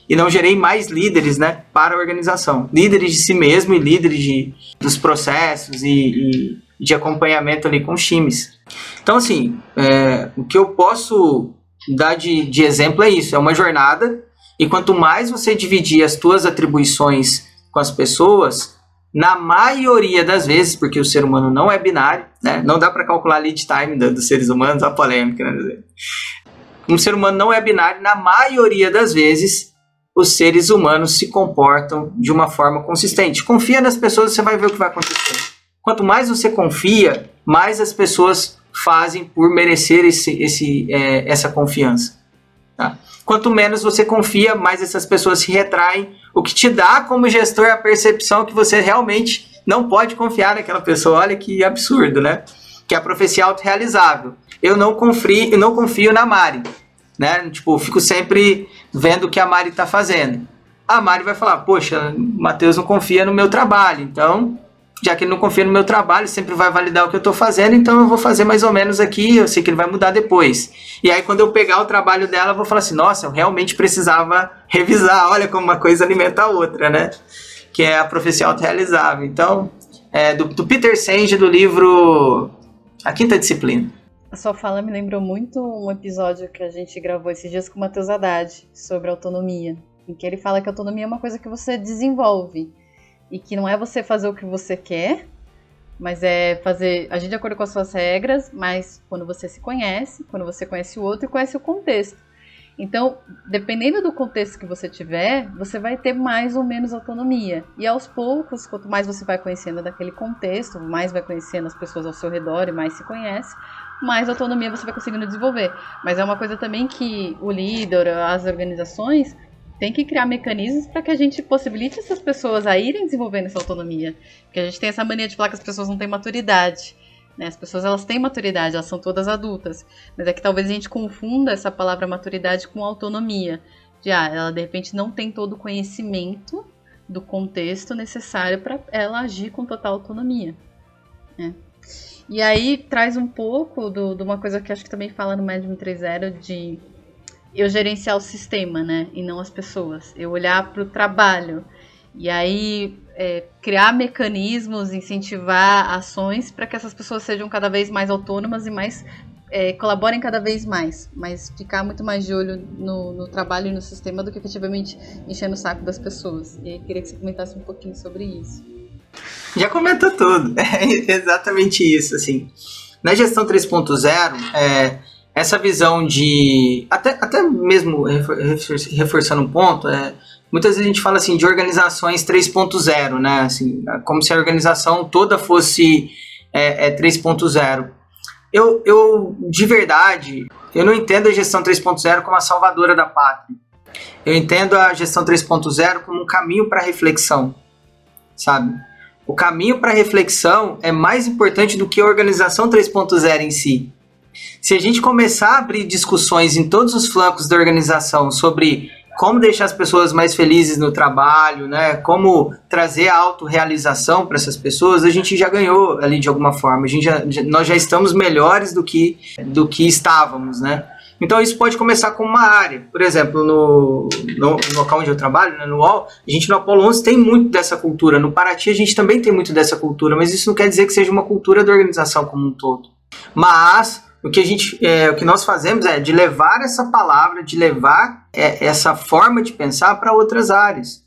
E não gerei mais líderes né, para a organização. Líderes de si mesmo e líderes de, dos processos e, e de acompanhamento ali com os times. Então, assim, é, o que eu posso dar de, de exemplo é isso: é uma jornada, e quanto mais você dividir as suas atribuições com as pessoas, na maioria das vezes, porque o ser humano não é binário, né? não dá para calcular lead time dos seres humanos, a polêmica, né? Um ser humano não é binário, na maioria das vezes, os seres humanos se comportam de uma forma consistente. Confia nas pessoas, você vai ver o que vai acontecer. Quanto mais você confia, mais as pessoas fazem por merecer esse, esse, é, essa confiança. Tá? Quanto menos você confia, mais essas pessoas se retraem, o que te dá como gestor a percepção que você realmente não pode confiar naquela pessoa. Olha que absurdo, né? Que é a profecia autorrealizável. Eu não confio, eu não confio na Mari, né? Tipo, fico sempre vendo o que a Mari está fazendo. A Mari vai falar: "Poxa, Matheus não confia no meu trabalho". Então, já que ele não confia no meu trabalho, sempre vai validar o que eu estou fazendo, então eu vou fazer mais ou menos aqui, eu sei que ele vai mudar depois. E aí quando eu pegar o trabalho dela, eu vou falar assim, nossa, eu realmente precisava revisar, olha como uma coisa alimenta a outra, né? Que é a profecia autorrealizável. Então, é, do, do Peter Senge, do livro A Quinta Disciplina. A sua fala me lembrou muito um episódio que a gente gravou esses dias com o Matheus Haddad, sobre autonomia, em que ele fala que autonomia é uma coisa que você desenvolve, e que não é você fazer o que você quer, mas é fazer agir de acordo com as suas regras, mas quando você se conhece, quando você conhece o outro e conhece o contexto. Então, dependendo do contexto que você tiver, você vai ter mais ou menos autonomia. E aos poucos, quanto mais você vai conhecendo daquele contexto, mais vai conhecendo as pessoas ao seu redor e mais se conhece, mais autonomia você vai conseguindo desenvolver. Mas é uma coisa também que o líder, as organizações, tem que criar mecanismos para que a gente possibilite essas pessoas a irem desenvolvendo essa autonomia. Porque a gente tem essa mania de falar que as pessoas não têm maturidade. Né? As pessoas elas têm maturidade, elas são todas adultas. Mas é que talvez a gente confunda essa palavra maturidade com autonomia. de ah, ela de repente não tem todo o conhecimento do contexto necessário para ela agir com total autonomia. Né? E aí traz um pouco de uma coisa que acho que também fala no Medium 3.0 de eu gerenciar o sistema, né? E não as pessoas. Eu olhar para o trabalho. E aí é, criar mecanismos, incentivar ações para que essas pessoas sejam cada vez mais autônomas e mais é, colaborem cada vez mais, mas ficar muito mais de olho no, no, trabalho e no sistema do que efetivamente enchendo o saco das pessoas. E aí queria que você comentasse um pouquinho sobre isso. Já comentou tudo, é exatamente isso, assim. Na gestão 3.0, é, essa visão de, até, até mesmo reforçando um ponto, é, muitas vezes a gente fala assim de organizações 3.0, né, assim, como se a organização toda fosse é, é 3.0. Eu, eu, de verdade, eu não entendo a gestão 3.0 como a salvadora da pátria. Eu entendo a gestão 3.0 como um caminho para reflexão, sabe? O caminho para reflexão é mais importante do que a organização 3.0 em si. Se a gente começar a abrir discussões em todos os flancos da organização sobre como deixar as pessoas mais felizes no trabalho, né? Como trazer a autorrealização para essas pessoas, a gente já ganhou ali de alguma forma. A gente já, nós já estamos melhores do que, do que estávamos, né? Então isso pode começar com uma área. Por exemplo, no, no, no local onde eu trabalho, né, no UOL, a gente no Apolo 11 tem muito dessa cultura. No Paraty a gente também tem muito dessa cultura, mas isso não quer dizer que seja uma cultura da organização como um todo. Mas o que a gente, é, o que nós fazemos é de levar essa palavra, de levar é, essa forma de pensar para outras áreas,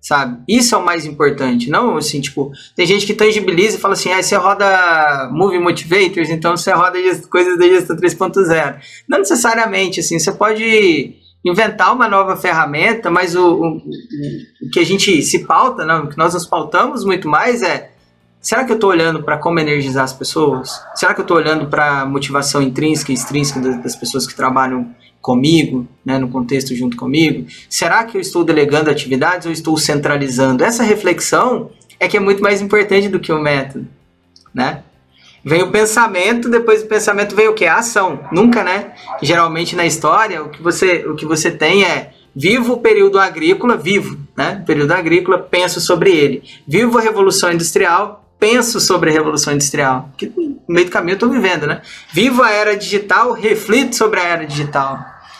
sabe? Isso é o mais importante, não assim, tipo, tem gente que tangibiliza e fala assim, ah, você roda Movie Motivators, então você roda coisas da gestão 3.0. Não necessariamente, assim, você pode inventar uma nova ferramenta, mas o, o, o que a gente se pauta, não, o que nós nos pautamos muito mais é será que eu estou olhando para como energizar as pessoas? Será que eu estou olhando para a motivação intrínseca e extrínseca das, pessoas que trabalham comigo, né, no contexto junto comigo? Será que eu estou delegando atividades ou estou centralizando? Essa reflexão é que é muito mais importante do que o método, né? Vem o pensamento, depois do pensamento vem o que? A ação. Nunca, né? Geralmente na história, o que você, o que você tem é vivo o período agrícola, vivo, né? Período agrícola, penso sobre ele. Vivo a revolução industrial, penso sobre a Revolução Industrial. Que no meio do caminho eu estou vivendo, né? Vivo a era digital, reflito sobre a era digital.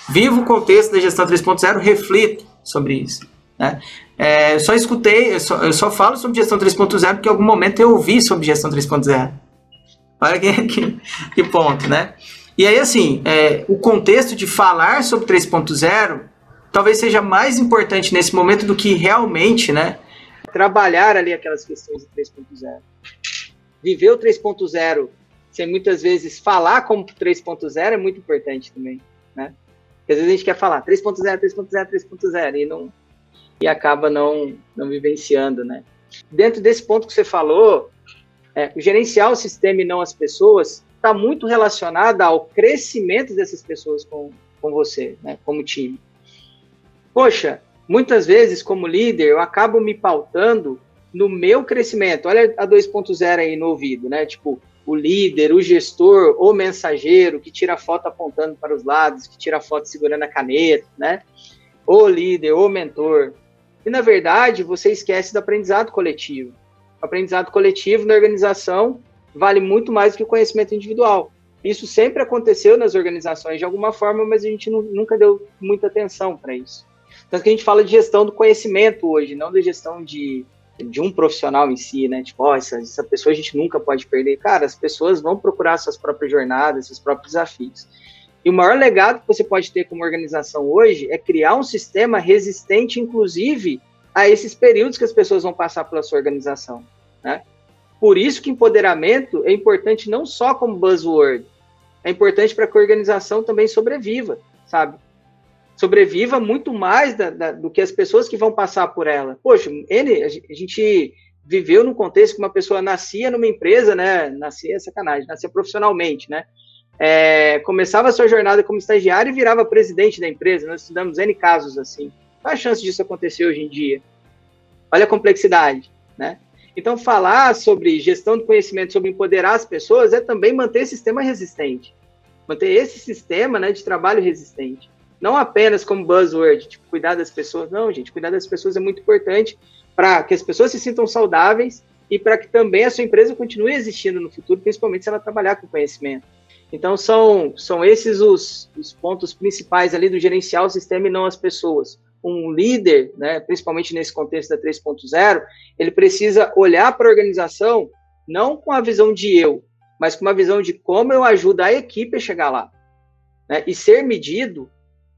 Vivo o contexto da gestão 3.0, reflito sobre isso. Né? É, eu só escutei, eu só, eu só falo sobre gestão 3.0 porque em algum momento eu ouvi sobre gestão 3.0. Olha que, que, que, ponto, né? E aí, assim, é, o contexto de falar sobre 3.0 talvez seja mais importante nesse momento do que realmente, né? Trabalhar ali aquelas questões do 3.0. Viver o 3.0 sem muitas vezes falar como 3.0 é muito importante também, né? Porque às vezes a gente quer falar 3.0, 3.0, 3.0 e não e acaba não não vivenciando, né? Dentro desse ponto que você falou, é, gerenciar o sistema e não as pessoas está muito relacionado ao crescimento dessas pessoas com, com você, né? Como time. Poxa, muitas vezes, como líder, eu acabo me pautando no meu crescimento. Olha a 2.0 aí no ouvido, né? Tipo, o líder, o gestor, o mensageiro que tira foto apontando para os lados, que tira foto segurando a caneta, né? O líder, o mentor. E na verdade, você esquece do aprendizado coletivo. O aprendizado coletivo na organização vale muito mais do que o conhecimento individual. Isso sempre aconteceu nas organizações de alguma forma, mas a gente nunca deu muita atenção para isso. Tanto que a gente fala de gestão do conhecimento hoje, não da gestão de, de um profissional em si, né? Tipo, oh, essa, essa pessoa a gente nunca pode perder. Cara, as pessoas vão procurar suas próprias jornadas, seus próprios desafios. E o maior legado que você pode ter como organização hoje é criar um sistema resistente, inclusive, a esses períodos que as pessoas vão passar pela sua organização, né? Por isso que empoderamento é importante não só como buzzword, é importante para que a organização também sobreviva, sabe? Sobreviva muito mais da, da, do que as pessoas que vão passar por ela. Poxa, ele, a gente viveu num contexto que uma pessoa nascia numa empresa, né? Nascia é sacanagem, nascia profissionalmente, né? É, começava a sua jornada como estagiário e virava presidente da empresa. Nós estudamos N casos assim. Qual a chance disso acontecer hoje em dia? Olha a complexidade, né? Então, falar sobre gestão do conhecimento, sobre empoderar as pessoas, é também manter esse sistema resistente. Manter esse sistema né, de trabalho resistente. Não apenas como buzzword, tipo, cuidar das pessoas. Não, gente, cuidar das pessoas é muito importante para que as pessoas se sintam saudáveis e para que também a sua empresa continue existindo no futuro, principalmente se ela trabalhar com conhecimento. Então, são, são esses os, os pontos principais ali do gerenciar o sistema e não as pessoas. Um líder, né, principalmente nesse contexto da 3.0, ele precisa olhar para a organização não com a visão de eu, mas com uma visão de como eu ajudo a equipe a chegar lá. Né, e ser medido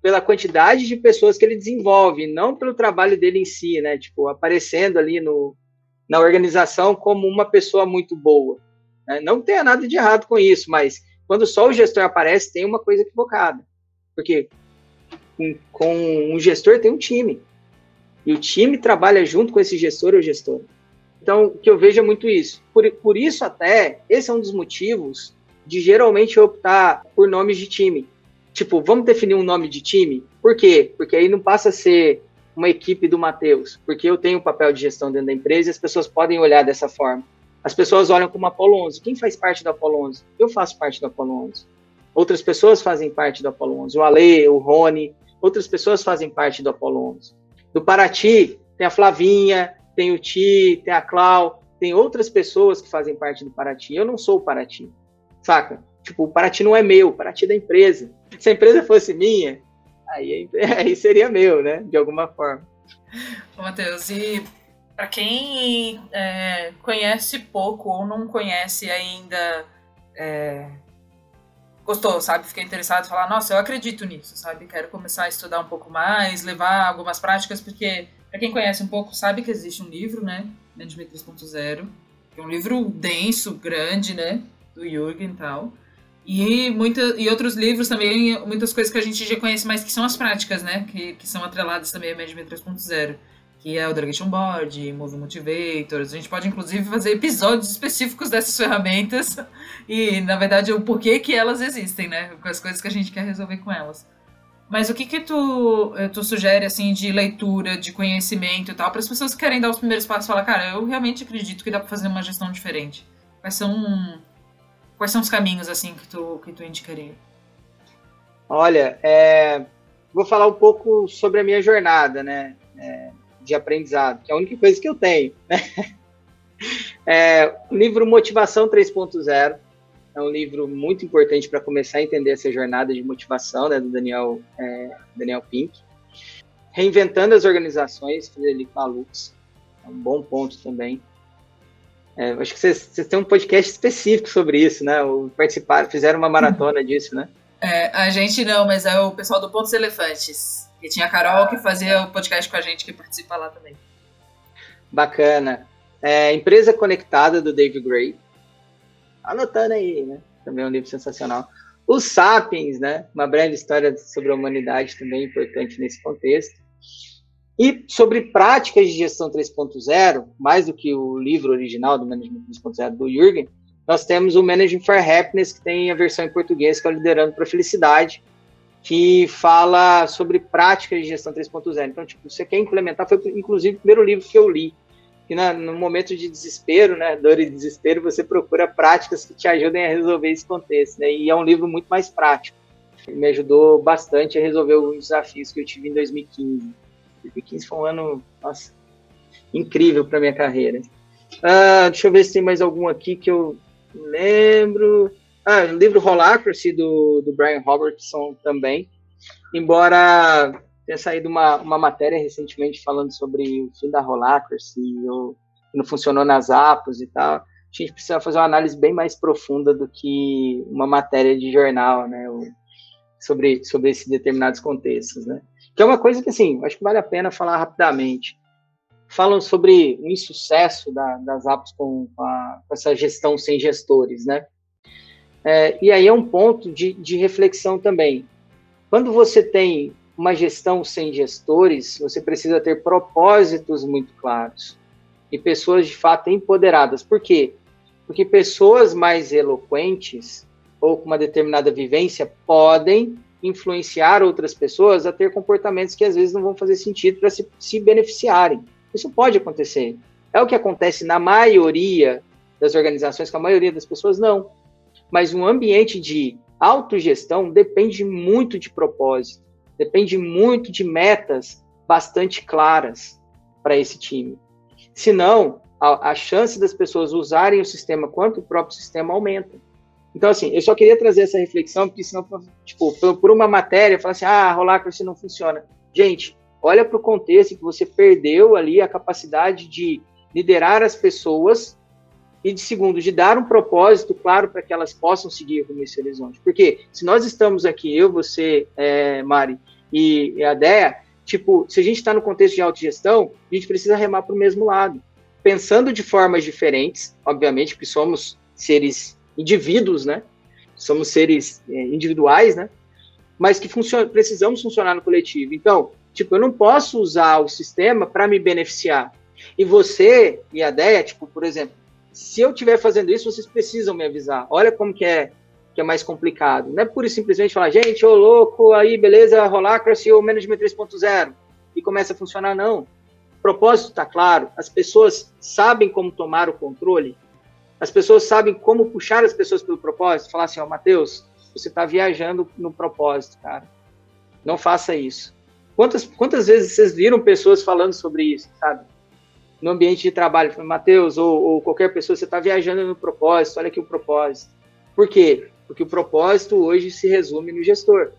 pela quantidade de pessoas que ele desenvolve, não pelo trabalho dele em si, né? Tipo, aparecendo ali no, na organização como uma pessoa muito boa. Né? Não tenha nada de errado com isso, mas quando só o gestor aparece, tem uma coisa equivocada. Porque com, com um gestor tem um time. E o time trabalha junto com esse gestor ou gestora. Então, o que eu vejo é muito isso. Por, por isso, até, esse é um dos motivos de geralmente optar por nomes de time. Tipo, vamos definir um nome de time? Por quê? Porque aí não passa a ser uma equipe do Matheus, porque eu tenho um papel de gestão dentro da empresa e as pessoas podem olhar dessa forma. As pessoas olham como Apolo 11. Quem faz parte do Apolo 11? Eu faço parte do Apolo 11. Outras pessoas fazem parte do Apolo 11. O Ale, o Rony, outras pessoas fazem parte do Apolo 11. Do Paraty, tem a Flavinha, tem o Ti, tem a Clau, tem outras pessoas que fazem parte do Paraty. Eu não sou o Paraty, saca? Tipo, o Paraty não é meu, o Paraty é da empresa. Se a empresa fosse minha, aí, aí seria meu, né? De alguma forma. Matheus, e para quem é, conhece pouco ou não conhece ainda, é, gostou, sabe? Fiquei interessado falar, nossa, eu acredito nisso, sabe? Quero começar a estudar um pouco mais, levar algumas práticas, porque para quem conhece um pouco sabe que existe um livro, né? Management 3.0, que é um livro denso, grande, né? Do Jürgen e tal. E, muita, e outros livros também, muitas coisas que a gente já conhece mais, que são as práticas, né? Que, que são atreladas também a Management 3.0 que é o Delegation Board, Move Motivators. A gente pode, inclusive, fazer episódios específicos dessas ferramentas e, na verdade, o porquê que elas existem, né? Com as coisas que a gente quer resolver com elas. Mas o que que tu, eh, tu sugere, assim, de leitura, de conhecimento e tal, para as pessoas que querem dar os primeiros passos e falar, cara, eu realmente acredito que dá para fazer uma gestão diferente. Quais são, quais são os caminhos, assim, que tu, que tu indicaria? Olha, é, vou falar um pouco sobre a minha jornada, né? É, de aprendizado, que é a única coisa que eu tenho. Né? É, o livro Motivação 3.0 é um livro muito importante para começar a entender essa jornada de motivação né, do Daniel, é, Daniel Pink. Reinventando as organizações, Frederico Lux, é um bom ponto também. É, acho que vocês, vocês têm um podcast específico sobre isso, né? Ou participaram, fizeram uma maratona disso, né? É, a gente não, mas é o pessoal do Pontos Elefantes. E tinha a Carol que fazia o podcast com a gente, que participa lá também. Bacana. É, Empresa Conectada, do Dave Gray. Anotando aí, né? Também é um livro sensacional. Os Sapiens, né? Uma breve história sobre a humanidade também importante nesse contexto. E sobre práticas de gestão 3.0, mais do que o livro original do Management 3.0 do Jürgen, nós temos o Managing for Happiness, que tem a versão em português, que é o Liderando para a Felicidade, que fala sobre práticas de gestão 3.0. Então, tipo, você quer implementar, foi inclusive o primeiro livro que eu li, que na, no momento de desespero, né, dor e desespero, você procura práticas que te ajudem a resolver esse contexto, né, e é um livro muito mais prático. Ele me ajudou bastante a resolver alguns desafios que eu tive em 2015. 2015 foi um ano, nossa, incrível para minha carreira. Ah, deixa eu ver se tem mais algum aqui que eu lembro. Ah, o livro Holacracy, do, do Brian Robertson também. Embora tenha saído uma, uma matéria recentemente falando sobre o fim da Holacracy, o, que não funcionou nas apps e tal, a gente precisa fazer uma análise bem mais profunda do que uma matéria de jornal, né? sobre, sobre esses determinados contextos, né? Que é uma coisa que, assim, acho que vale a pena falar rapidamente. Falam sobre o insucesso da, das apps com, a, com essa gestão sem gestores, né? É, e aí é um ponto de, de reflexão também. Quando você tem uma gestão sem gestores, você precisa ter propósitos muito claros e pessoas de fato empoderadas. Por quê? Porque pessoas mais eloquentes ou com uma determinada vivência podem influenciar outras pessoas a ter comportamentos que às vezes não vão fazer sentido para se, se beneficiarem. Isso pode acontecer. É o que acontece na maioria das organizações, com a maioria das pessoas não mas um ambiente de autogestão depende muito de propósito. Depende muito de metas bastante claras para esse time. Senão, a, a chance das pessoas usarem o sistema quanto o próprio sistema aumenta. Então, assim, eu só queria trazer essa reflexão, porque senão, tipo, por uma matéria, falar assim, ah, Holacracy não funciona. Gente, olha para o contexto que você perdeu ali a capacidade de liderar as pessoas e, de segundo, de dar um propósito claro para que elas possam seguir com esse horizonte. Porque se nós estamos aqui, eu, você, é, Mari e, a Dea, tipo, se a gente está no contexto de autogestão, a gente precisa remar para o mesmo lado. Pensando de formas diferentes, obviamente, porque somos seres indivíduos, né? Somos seres é, individuais, né? Mas que precisamos funcionar no coletivo. Então, tipo, eu não posso usar o sistema para me beneficiar. E você e a Deia, tipo, por exemplo, se eu estiver fazendo isso, vocês precisam me avisar. Olha como que é que é mais complicado. Não é pura e simplesmente falar, gente, ô louco, aí, beleza, Holacracy ou Management 3.0 e começa a funcionar, não. O propósito está claro, as pessoas sabem como tomar o controle, as pessoas sabem como puxar as pessoas pelo propósito, falar assim, ó, oh, Matheus, você está viajando no propósito, cara. Não faça isso. Quantas, quantas vezes vocês viram pessoas falando sobre isso, sabe? No ambiente de trabalho, Matheus, ou, ou qualquer pessoa, você está viajando no propósito, olha aqui o propósito. Por quê? Porque o propósito hoje se resume no gestor.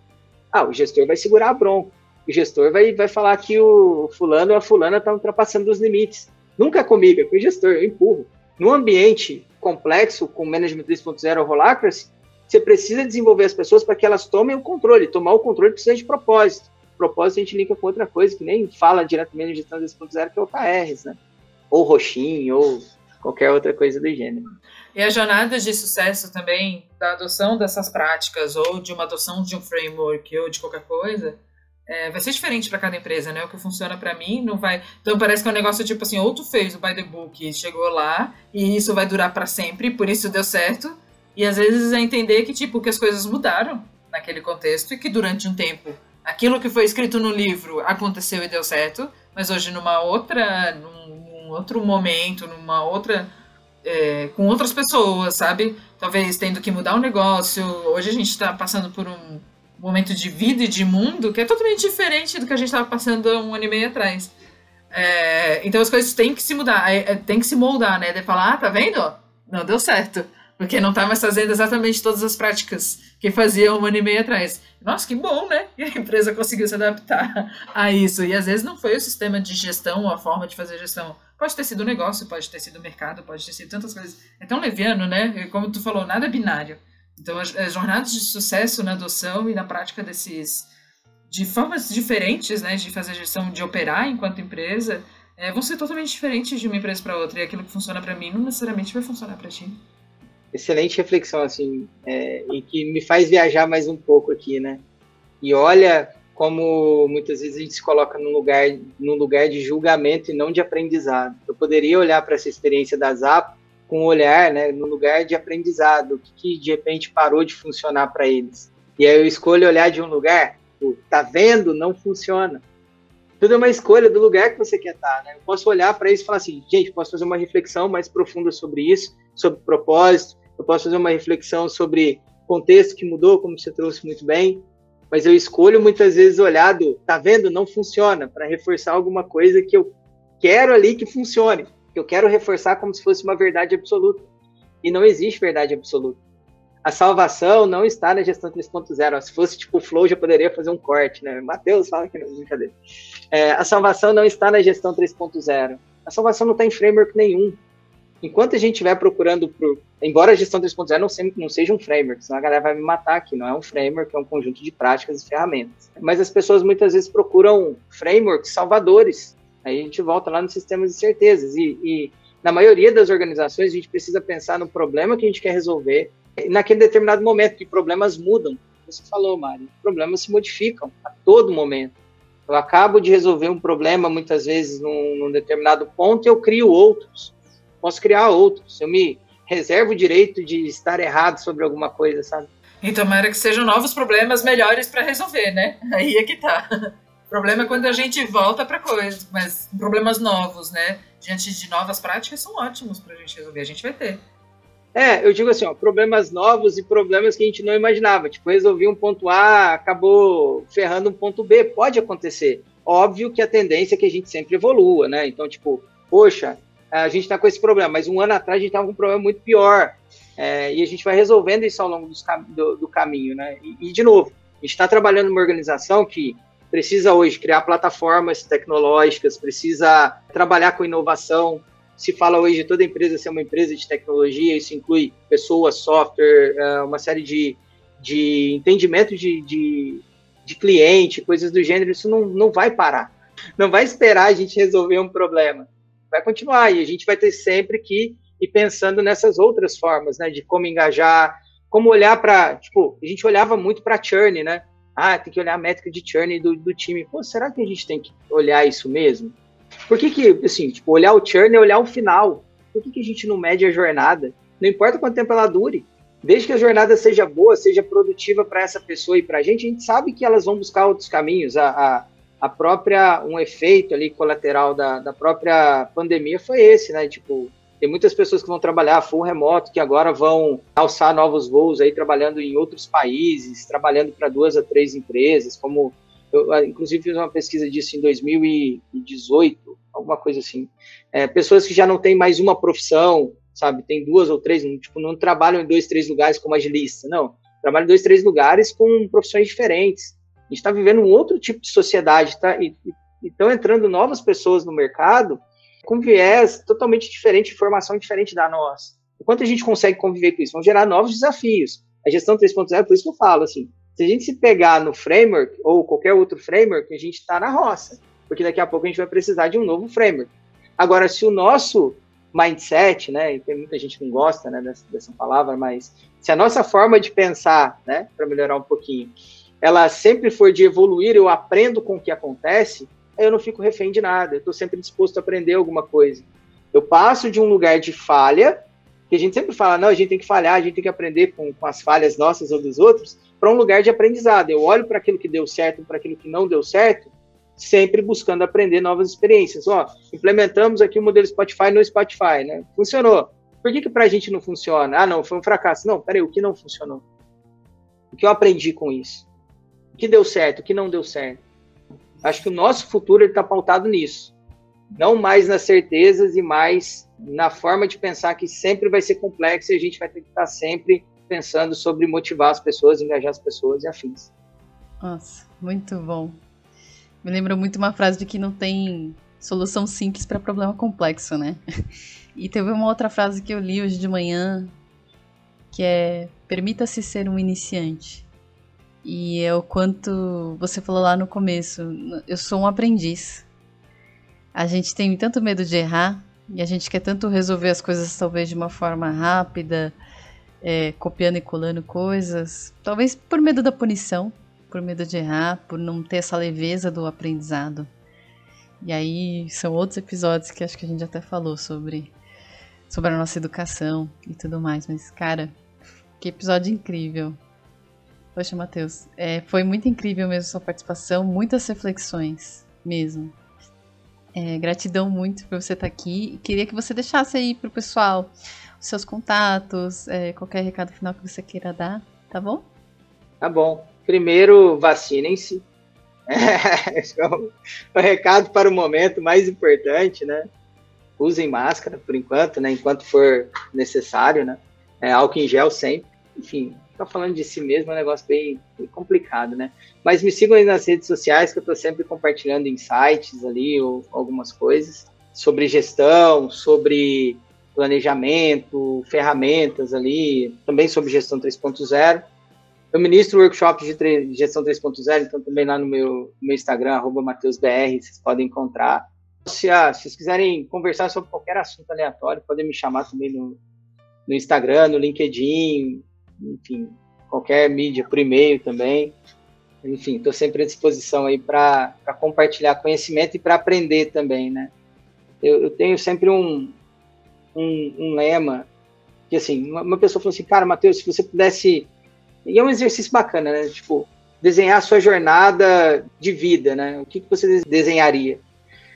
Ah, o gestor vai segurar a bronca. O gestor vai, vai falar que o fulano ou a fulana está ultrapassando os limites. Nunca é comigo, é com o gestor, eu empurro. No ambiente complexo, com Management 3.0 ou Holacracy, você precisa desenvolver as pessoas para que elas tomem o controle. Tomar o controle precisa de propósito. Propósito a gente linka com outra coisa que nem fala diretamente de gestão 3.0, que é o KRs, né? Ou roxinho, ou qualquer outra coisa do gênero. E a jornada de sucesso também da adoção dessas práticas, ou de uma adoção de um framework, ou de qualquer coisa, é, vai ser diferente para cada empresa, né? O que funciona para mim não vai. Então parece que é um negócio tipo assim, ou tu fez o by the book, chegou lá, e isso vai durar para sempre, por isso deu certo. E às vezes é entender que, tipo, que as coisas mudaram naquele contexto e que durante um tempo aquilo que foi escrito no livro aconteceu e deu certo, mas hoje numa outra. num, num outro momento, numa outra é, com outras pessoas, sabe? Talvez tendo que mudar o um negócio. Hoje a gente está passando por um momento de vida e de mundo que é totalmente diferente do que a gente estava passando um ano e meio atrás. É, então as coisas têm que se mudar, é, é tem que se moldar, né? De falar, ah, tá vendo? Não deu certo. Porque não tá mais fazendo exatamente todas as práticas que fazia um ano e meio atrás. Nossa, que bom, né? E a empresa conseguiu se adaptar a isso. E às vezes não foi o sistema de gestão, a forma de fazer gestão Pode ter sido o negócio, pode ter sido o mercado, pode ter sido tantas coisas. É tão leviano, né? Como tu falou, nada é binário. Então, as, as jornadas de sucesso na adoção e na prática desses. de formas diferentes, né? De fazer gestão, de operar enquanto empresa, é, vão ser totalmente diferentes de uma empresa para outra. E aquilo que funciona para mim não necessariamente vai funcionar para ti. Excelente reflexão, assim, é, e que me faz viajar mais um pouco aqui, né? E olha como muitas vezes a gente se coloca num lugar, num lugar de julgamento e não de aprendizado. Eu poderia olhar para essa experiência da Zap com um olhar, né, no lugar de aprendizado, o que, que de repente parou de funcionar para eles. E aí eu escolho olhar de um lugar, tá vendo, não funciona. Tudo é uma escolha do lugar que você quer estar, tá, né? Eu posso olhar para isso e falar assim, gente, posso fazer uma reflexão mais profunda sobre isso, sobre propósito, eu posso fazer uma reflexão sobre contexto que mudou, como você trouxe muito bem, mas eu escolho muitas vezes olhar do, tá vendo, não funciona, para reforçar alguma coisa que eu quero ali que funcione, que eu quero reforçar como se fosse uma verdade absoluta. E não existe verdade absoluta. A salvação não está na gestão 3.0. Se fosse tipo o Flow, já poderia fazer um corte, né? Mateus fala que não, brincadeira. É, a salvação não está na gestão 3.0. A salvação não está em framework nenhum enquanto a gente estiver procurando, por, embora a gestão 3.0 não, não seja um framework, senão a galera vai me matar aqui, não é um framework, é um conjunto de práticas e ferramentas. Mas as pessoas muitas vezes procuram frameworks salvadores. Aí a gente volta lá nos sistemas de certezas. E, e na maioria das organizações a gente precisa pensar no problema que a gente quer resolver naquele determinado momento, que problemas mudam. Você falou, Mari, problemas se modificam a todo momento. Eu acabo de resolver um problema muitas vezes num, num determinado ponto e eu crio outros posso criar outros. Eu me reservo o direito de estar errado sobre alguma coisa, sabe? Então, tomara que sejam novos problemas melhores para resolver, né? Aí é que tá. O problema é quando a gente volta para coisas, mas problemas novos, né? Diante de novas práticas são ótimos para a gente resolver. A gente vai ter. É, eu digo assim, ó, problemas novos e problemas que a gente não imaginava. Tipo, resolvi um ponto A, acabou ferrando um ponto B. Pode acontecer. Óbvio que a tendência é que a gente sempre evolua, né? Então, tipo, poxa, a gente está com esse problema, mas um ano atrás a gente estava com um problema muito pior. É, e a gente vai resolvendo isso ao longo do, do, caminho, né? E, e, de novo, a gente está trabalhando numa organização que precisa hoje criar plataformas tecnológicas, precisa trabalhar com inovação, se fala hoje de toda empresa ser uma empresa de tecnologia, isso inclui pessoas, software, é, uma série de, de entendimento de, de, de cliente, coisas do gênero, isso não, não vai parar. Não vai esperar a gente resolver um problema. Vai continuar e a gente vai ter sempre que ir pensando nessas outras formas, né, de como engajar, como olhar para, tipo, a gente olhava muito para churn, né? Ah, tem que olhar a métrica de churn do, do time. Pô, será que a gente tem que olhar isso mesmo? Por que que, assim, tipo, olhar o churn é olhar o final? Por que que a gente não mede a jornada? Não importa quanto tempo ela dure. Desde que a jornada seja boa, seja produtiva para essa pessoa e para a gente, a gente sabe que elas vão buscar outros caminhos. A, a, a própria, um efeito ali colateral da, da própria pandemia foi esse, né? Tipo, tem muitas pessoas que vão trabalhar full remoto, que agora vão alçar novos voos aí, trabalhando em outros países, trabalhando para duas a três empresas, como eu, ah, inclusive, fiz uma pesquisa disso em 2018, alguma coisa assim. É, pessoas que já não têm mais uma profissão, sabe? Tem duas ou três, tipo, não trabalham em dois, três lugares como agilista, não. Trabalham em dois, três lugares com profissões diferentes. A gente está vivendo um outro tipo de sociedade, tá? E estão entrando novas pessoas no mercado com viés totalmente diferente, informação diferente da nossa. Enquanto a gente consegue conviver com isso, vão gerar novos desafios. A gestão 3.0, por isso que eu falo, assim, se a gente se pegar no framework ou qualquer outro framework, a gente está na roça, porque daqui a pouco a gente vai precisar de um novo framework. Agora, se o nosso mindset, né, e tem muita gente que não gosta né, dessa, dessa palavra, mas se a nossa forma de pensar, né, para melhorar um pouquinho, ela sempre for de evoluir, eu aprendo com o que acontece, eu não fico refém de nada, eu estou sempre disposto a aprender alguma coisa. Eu passo de um lugar de falha, que a gente sempre fala, não, a gente tem que falhar, a gente tem que aprender com, com as falhas nossas ou dos outros, para um lugar de aprendizado. Eu olho para aquilo que deu certo, para aquilo que não deu certo, sempre buscando aprender novas experiências. Ó, implementamos aqui o modelo Spotify no Spotify, né? Funcionou. Por que, que para a gente não funciona? Ah, não, foi um fracasso. Não, peraí, o que não funcionou? O que eu aprendi com isso? O que deu certo, o que não deu certo? Acho que o nosso futuro está pautado nisso. Não mais nas certezas e mais na forma de pensar que sempre vai ser complexo e a gente vai ter que estar sempre pensando sobre motivar as pessoas, engajar as pessoas e afins. Nossa, muito bom. Me lembra muito uma frase de que não tem solução simples para problema complexo, né? E teve uma outra frase que eu li hoje de manhã que é permita-se ser um iniciante. E é o quanto você falou lá no começo, eu sou um aprendiz. A gente tem tanto medo de errar e a gente quer tanto resolver as coisas talvez de uma forma rápida, é, copiando e colando coisas, talvez por medo da punição, por medo de errar, por não ter essa leveza do aprendizado. E aí são outros episódios que acho que a gente até falou sobre sobre a nossa educação e tudo mais, mas cara, que episódio incrível. Poxa, Matheus, é, foi muito incrível mesmo sua participação, muitas reflexões mesmo. É, gratidão muito por você estar aqui. E queria que você deixasse aí pro pessoal os seus contatos, é, qualquer recado final que você queira dar, tá bom? Tá bom. Primeiro, vacinem-se. É, o, o recado para o momento mais importante, né? Usem máscara por enquanto, né? Enquanto for necessário, né? É, álcool em gel sempre. Enfim, ficar falando de si mesmo é um negócio bem, bem, complicado, né? Mas me sigam aí nas redes sociais que eu estou sempre compartilhando insights ali ou algumas coisas sobre gestão, sobre planejamento, ferramentas ali, também sobre gestão 3.0. Eu ministro workshops de gestão 3.0, então também lá no meu, meu Instagram, arroba MatheusBR, vocês podem encontrar. Se, ah, se vocês quiserem conversar sobre qualquer assunto aleatório, podem me chamar também no, no Instagram, no LinkedIn, enfim, qualquer mídia, por e-mail também. Enfim, estou sempre à disposição aí para compartilhar conhecimento e para aprender também, né? Eu, eu tenho sempre um, um, um lema que assim, uma, pessoa falou assim, cara, Matheus, se você pudesse e é um exercício bacana, né? Tipo, desenhar a sua jornada de vida, né? O que, que você desenharia?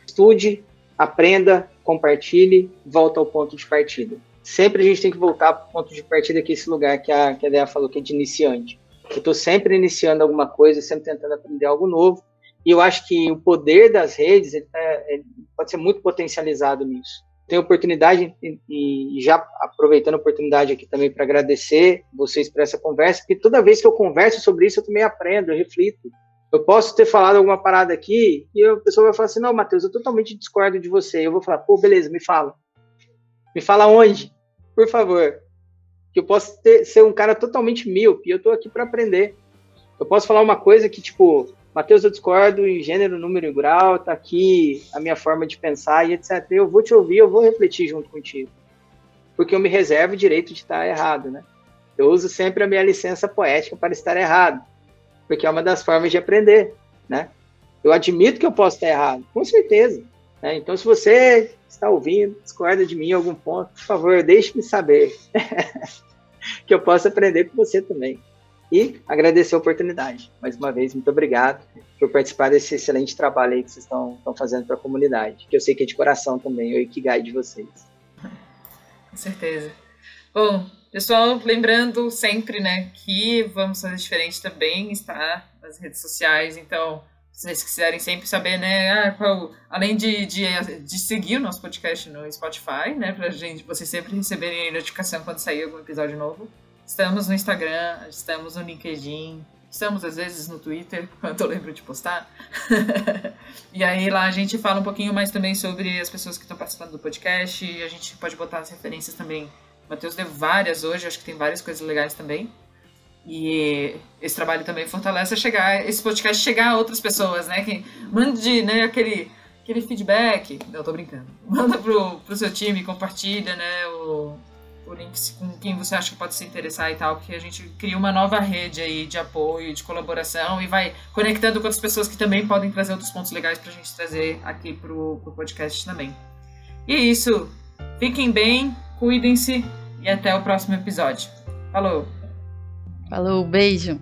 Estude, aprenda, compartilhe, volta ao ponto de partida. Sempre a gente tem que voltar para o ponto de partida, que é esse lugar que a, que a Dea falou, que é de iniciante. Eu estou sempre iniciando alguma coisa, sempre tentando aprender algo novo, e eu acho que o poder das redes ele, é, ele pode ser muito potencializado nisso. Tenho oportunidade, e, e já aproveitando a oportunidade aqui também para agradecer vocês por essa conversa, porque toda vez que eu converso sobre isso, eu também aprendo, eu reflito. Eu posso ter falado alguma parada aqui e a pessoa vai falar assim: não, Matheus, eu totalmente discordo de você. Eu vou falar: pô, beleza, me fala. Me fala onde, por favor. Que eu posso ter, ser um cara totalmente míope eu tô aqui para aprender. Eu posso falar uma coisa que, tipo, Matheus, eu discordo em gênero, número e grau, tá aqui a minha forma de pensar e etc. Eu vou te ouvir, eu vou refletir junto contigo. Porque eu me reservo o direito de estar errado, né? Eu uso sempre a minha licença poética para estar errado. Porque é uma das formas de aprender, né? Eu admito que eu posso estar errado, com certeza. Né? Então, se você está ouvindo, discorda de mim em algum ponto, por favor, deixe-me saber. que eu possa aprender com você também e agradecer a oportunidade. Mais uma vez, muito obrigado por participar desse excelente trabalho aí que vocês estão, estão fazendo para a comunidade, que eu sei que é de coração também, o Ikigai de vocês. Com certeza. Bom, pessoal, lembrando sempre, né, que Vamos Fazer Diferente também está nas redes sociais, então se vocês quiserem sempre saber, né, ah, qual, além de, de, de, seguir o nosso podcast no Spotify, né, pra gente, vocês sempre receberem notificação quando sair algum episódio novo, Estamos no Instagram, estamos no LinkedIn, estamos às vezes no Twitter, quando eu lembro de postar. e aí lá a gente fala um pouquinho mais também sobre as pessoas que estão participando do podcast. A gente pode botar as referências também. O Matheus deu várias hoje, acho que tem várias coisas legais também. E esse trabalho também fortalece a chegar, esse podcast chegar a outras pessoas, né? Que mande né, aquele, aquele feedback. Não, tô brincando. Manda pro, pro seu time, compartilha, né? O, o link com quem você acha que pode se interessar e tal, que a gente cria uma nova rede aí de apoio, de colaboração e vai conectando com outras pessoas que também podem trazer outros pontos legais para a gente trazer aqui pro, pro podcast também. E é isso. Fiquem bem, cuidem-se e até o próximo episódio. Falou! Falou, beijo!